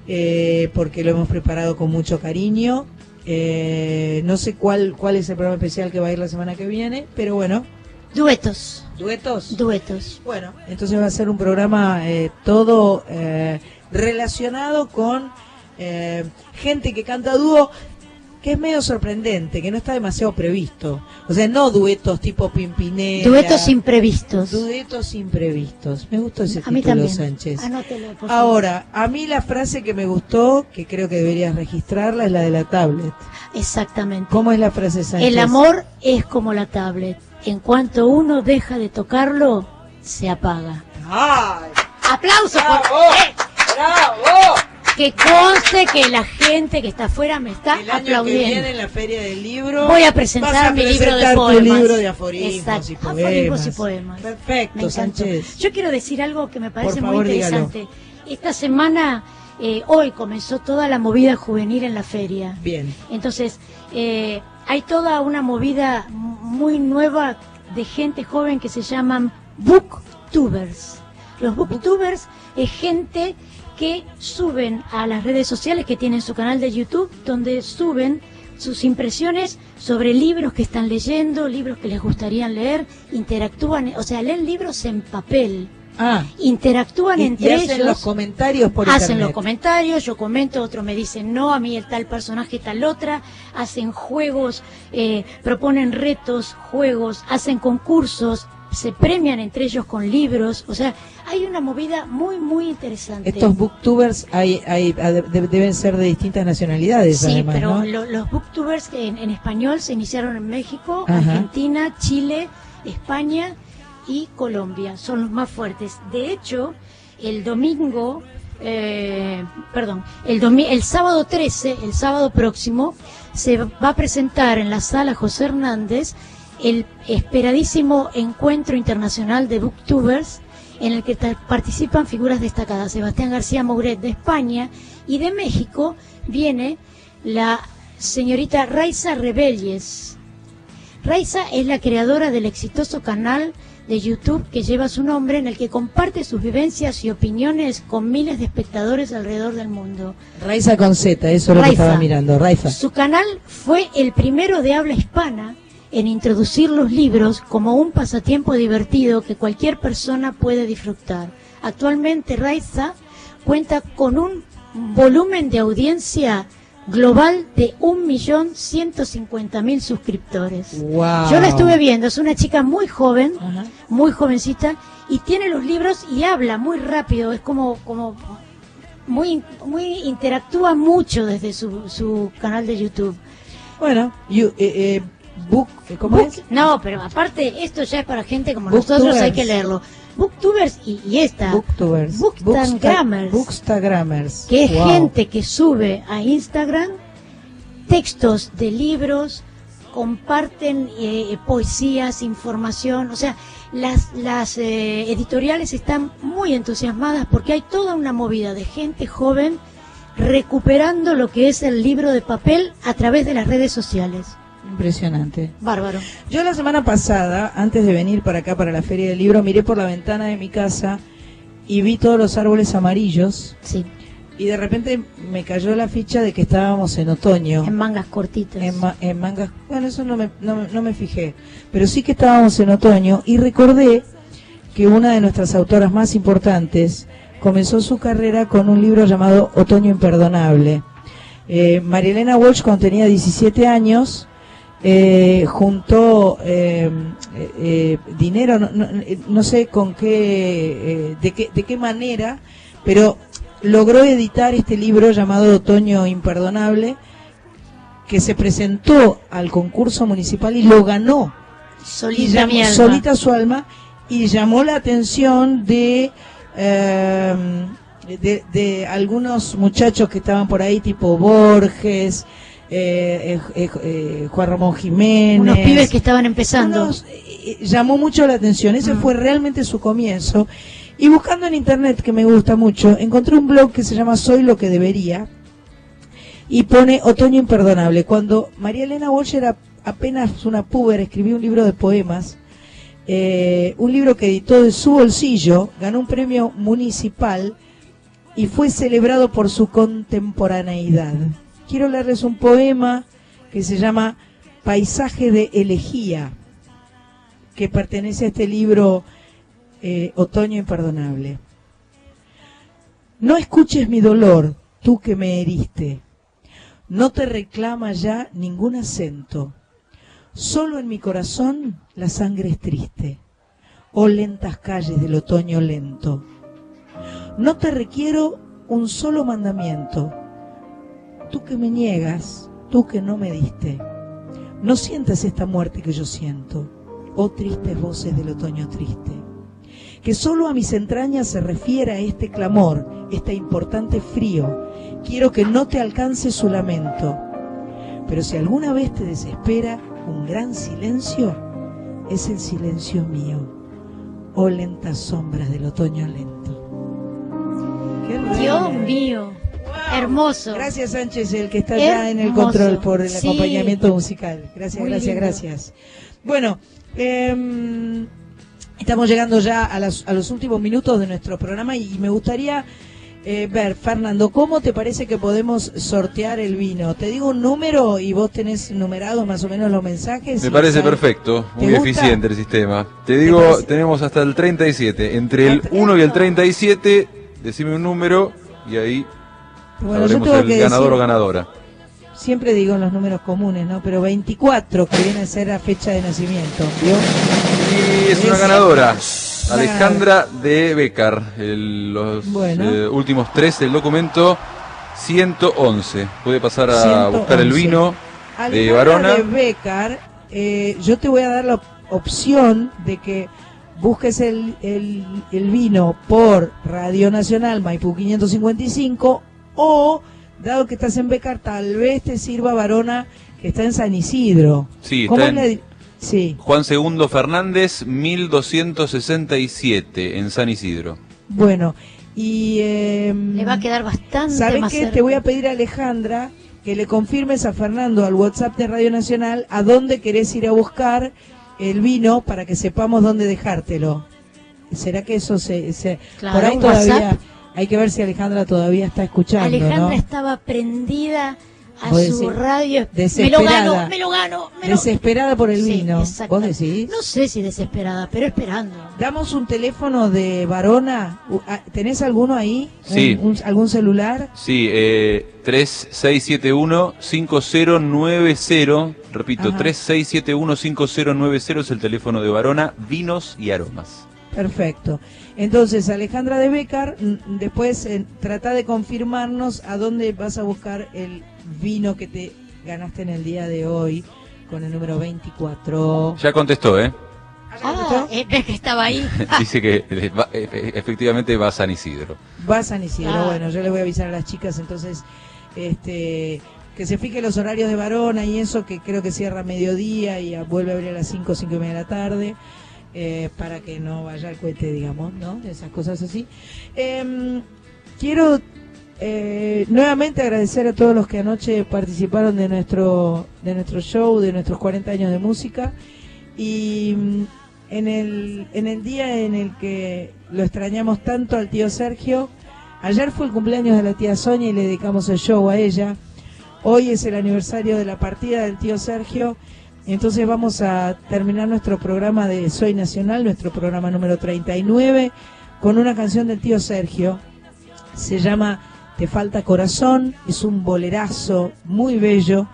eh, porque lo hemos preparado con mucho cariño. Eh, no sé cuál, cuál es el programa especial que va a ir la semana que viene, pero bueno. Duetos. ¿Duetos? Duetos. Bueno, entonces va a ser un programa eh, todo eh, relacionado con eh, gente que canta dúo, que es medio sorprendente, que no está demasiado previsto. O sea, no duetos tipo Pimpinela. Duetos imprevistos. Duetos imprevistos. Me gustó ese A mí título, también. Sánchez. Anótelo, por favor. Ahora, a mí la frase que me gustó, que creo que deberías registrarla, es la de la tablet. Exactamente. ¿Cómo es la frase, Sánchez? El amor es como la tablet. En cuanto uno deja de tocarlo, se apaga. ¡Ay! ¡Aplauso! por-. ¡Eh! ¡Bravo! Que conste que la gente que está afuera me está El año que aplaudiendo. viene en la Feria del Libro Voy a presentar vas a mi libro de tu poemas. libro de aforismos Exacto, y poemas. aforismos y poemas. Perfecto, Me. Sánchez. Yo quiero decir algo que me parece favor, muy dígalo. interesante. Esta semana, eh, hoy comenzó toda la movida juvenil en la feria. Bien. Entonces, eh, hay toda una movida muy nueva de gente joven que se llaman booktubers. Los booktubers es gente que suben a las redes sociales que tienen su canal de YouTube, donde suben sus impresiones sobre libros que están leyendo, libros que les gustaría leer, interactúan, o sea, leen libros en papel. Ah. Interactúan Y- y entre hacen ellos. los comentarios por Hacen internet. los comentarios, yo comento, otro me dice no, a mí el tal personaje, tal otra. Hacen juegos, eh, proponen retos, juegos, hacen concursos, se premian entre ellos con libros. O sea, hay una movida muy, muy interesante. Estos booktubers hay, hay, de- de- deben ser de distintas nacionalidades, Sí, además, pero ¿no? lo- los booktubers en, en español se iniciaron en México, Ajá. Argentina, Chile, España y Colombia. Son los más fuertes. De hecho, el domingo, eh, perdón, el, domi- el sábado 13, el sábado próximo, se va a presentar en la sala José Hernández el esperadísimo encuentro internacional de booktubers en el que participan figuras destacadas. Sebastián García Mouret de España y de México viene la señorita Raiza Rebelles. Raiza es la creadora del exitoso canal de YouTube que lleva su nombre en el que comparte sus vivencias y opiniones con miles de espectadores alrededor del mundo. Raiza con Z, eso es lo que Raiza. estaba mirando. Raiza. Su canal fue el primero de habla hispana en introducir los libros como un pasatiempo divertido que cualquier persona puede disfrutar. Actualmente Raiza cuenta con un volumen de audiencia global de 1.150.000 suscriptores. Wow. Yo la estuve viendo, es una chica muy joven, muy jovencita, y tiene los libros y habla muy rápido, es como, como muy, muy interactúa mucho desde su, su canal de YouTube. Bueno, you- eh, eh, book, ¿cómo Book- es? No, pero aparte, esto ya es para gente como Booktubers. nosotros, hay que leerlo. Booktubers y, y esta, Booktubers. Bookstagrammers, Bookstagrammers. que es Wow. gente que sube a Instagram textos de libros, comparten eh, poesías, información, o sea, las, las eh, editoriales están muy entusiasmadas porque hay toda una movida de gente joven recuperando lo que es el libro de papel a través de las redes sociales. Impresionante. Bárbaro. Yo la semana pasada, antes de venir para acá, para la Feria del Libro, miré por la ventana de mi casa y vi todos los árboles amarillos. Sí. Y de repente me cayó la ficha de que estábamos en otoño. En mangas cortitas. En, ma- en mangas. Bueno, eso no me, no, no me fijé. Pero sí que estábamos en otoño y recordé que una de nuestras autoras más importantes comenzó su carrera con un libro llamado Otoño Imperdonable. Eh, Marielena Walsh, cuando tenía 17 años, eh, juntó eh, eh, eh, dinero, no, no- eh, no sé con qué, de qué, de qué manera, pero logró editar este libro llamado Otoño Imperdonable, que se presentó al concurso municipal y lo ganó. Solita Y llamó- mi alma. solita su alma y llamó la atención de, eh, de, de algunos muchachos que estaban por ahí, tipo Borges, eh, eh, eh, eh, Juan Ramón Jiménez. Unos pibes que estaban empezando. Unos, eh, llamó mucho la atención, ese Mm. fue realmente su comienzo. Y buscando en internet, que me gusta mucho, encontré un blog que se llama Soy lo que debería y pone Otoño Imperdonable. Cuando María Elena Walsh era apenas una puber, escribió un libro de poemas, eh, un libro que editó de su bolsillo, ganó un premio municipal y fue celebrado por su contemporaneidad. Quiero leerles un poema que se llama Paisaje de Elegía, que pertenece a este libro eh, Otoño Imperdonable. No escuches mi dolor, tú que me heriste. No te reclama ya ningún acento. Solo en mi corazón la sangre es triste. Oh lentas calles del otoño lento. No te requiero un solo mandamiento. Tú que me niegas, tú que no me diste. No sientas esta muerte que yo siento. Oh tristes voces del otoño triste. Que solo a mis entrañas se refiera este clamor, este importante frío. Quiero que no te alcance su lamento. Pero si alguna vez te desespera un gran silencio, es el silencio mío. Oh lentas sombras del otoño lento. Dios mío. Hermoso. Gracias Sánchez, el que está ya en el control por el Sí. acompañamiento musical. Gracias, Muy gracias, lindo. gracias. Bueno, em, Estamos llegando ya a, las- a los últimos minutos de nuestro programa y, me gustaría eh, ver, Fernando, ¿cómo te parece que podemos sortear el vino? Te digo un número y vos tenés numerados más o menos los mensajes. Me parece sabes- perfecto, ¿Te muy eficiente el sistema. Te digo, tenemos hasta el 37. Entre el 1 y el 37, decime un número y ahí Bueno, yo tengo el que ganador decir- o ganadora. Siempre digo los números comunes, ¿no? Pero 24, que viene a ser la fecha de nacimiento. ¿vio? Y es una ganadora. Alejandra de Becar. El- los Bueno. eh, últimos tres del documento 111. Puede pasar a 111. buscar el vino de Alejandra Varona. de Becar, eh, yo te voy a dar la op- opción de que busques el, el, el vino por Radio Nacional Maipú 555 o, dado que estás en Becar, tal vez te sirva Varona que está en San Isidro. Sí, ¿Cómo está es la en di- Sí, Juan Segundo Fernández, 1267, en San Isidro. bueno. Y em, Le va a quedar bastante ¿Sabes qué? cerca. Te voy a pedir a Alejandra que le confirmes a Fernando al WhatsApp de Radio Nacional a dónde querés ir a buscar el vino para que sepamos dónde dejártelo. ¿Será que eso se... se- Claro, por ahí todavía... WhatsApp. Hay que ver si Alejandra todavía está escuchando, Alejandra ¿no? estaba prendida a Vos su decís, radio. Me lo desesperada. gano, me lo gano. Me lo... Desesperada por el Sí, vino. exacto. ¿Vos decís? No sé si desesperada, pero esperando. Damos un teléfono de Varona. Ah, ¿Tenés alguno ahí? ¿Un- Sí. un- ¿Algún celular? Sí, eh, 3671-5090. Repito, Ajá. 3671-5090 es el teléfono de Varona, vinos y aromas. Perfecto. Entonces, Alejandra de Becar, mm, después eh, trata de confirmarnos a dónde vas a buscar el vino que te ganaste en el día de hoy con el número 24. Ya contestó, ¿eh? Ah, eh, ves que estaba ahí. Dice que eh, va- efectivamente va a San Isidro. Va a San Isidro. Ah. Bueno, yo le voy a avisar a las chicas entonces este que se fije los horarios de Varona y eso, que creo que cierra a mediodía y vuelve a abrir a las 5, 5 y media de la tarde. Eh, para que no vaya al cohete, digamos, ¿no? Esas cosas así. Em, quiero eh, nuevamente agradecer a todos los que anoche participaron de nuestro, de nuestro show, de nuestros 40 años de música. Y mm, en el, en el día en el que lo extrañamos tanto al tío Sergio, ayer fue el cumpleaños de la tía Sonia y le dedicamos el show a ella. Hoy es el aniversario de la partida del tío Sergio. Entonces vamos a terminar nuestro programa de Soy Nacional, nuestro programa número 39, con una canción del tío Sergio. Se llama Te falta corazón, es un bolerazo muy bello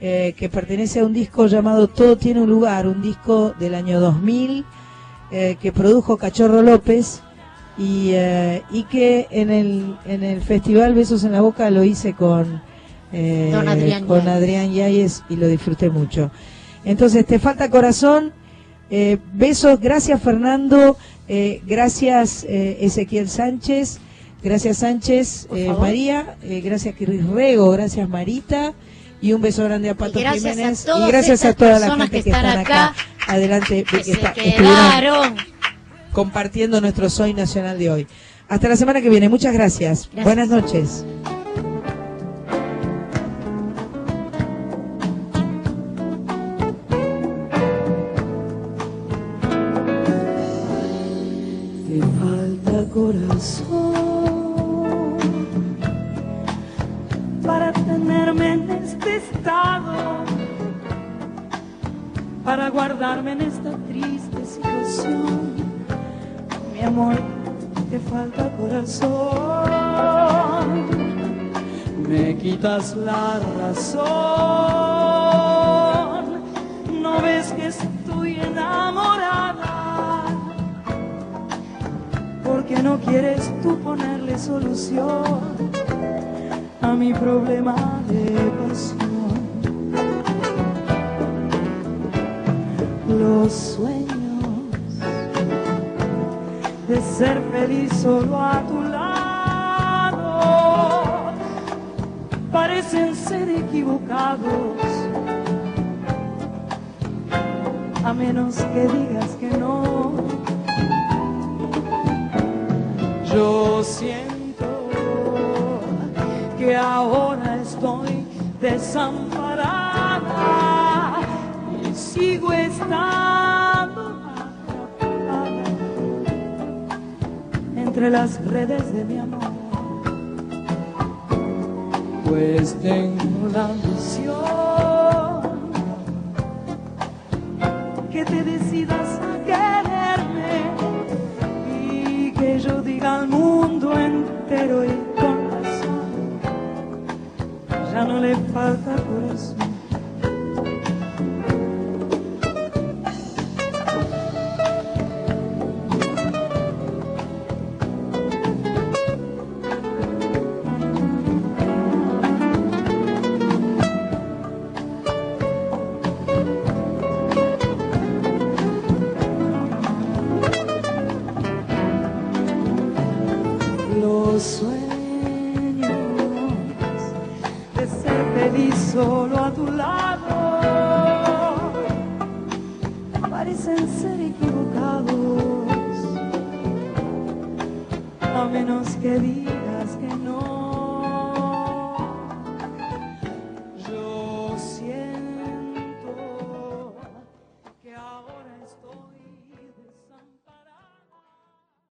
eh, que pertenece a un disco llamado Todo tiene un lugar, un disco del año 2000 eh, que produjo Cachorro López y, eh, y que en el, en el festival Besos en la Boca lo hice con, eh, Don Adrián con. Adrián Yáñez y lo disfruté mucho. Entonces, te falta corazón. eh, besos, gracias Fernando, eh, gracias eh, Ezequiel Sánchez, gracias Sánchez, eh. María, eh, gracias Cris Rego, gracias Marita y un beso grande a Pato Y gracias a Jiménez todas y gracias a toda la gente que están acá, Adelante, que que está- estuvieron compartiendo nuestro Soy Nacional de hoy. Hasta la semana que viene, muchas gracias. Gracias. Buenas noches. Para tenerme en este estado, para guardarme en esta triste situación. Mi amor, te falta corazón, me quitas la razón, no ves que estoy porque no quieres tú ponerle solución a mi problema de pasión. Los sueños de ser feliz solo a tu lado parecen ser equivocados, a menos que digas Yo siento que ahora estoy desamparada y sigo estando entre las redes de mi amor. Pues tengo la misión que te decidas entero y con razón. Ya no le falta corazón.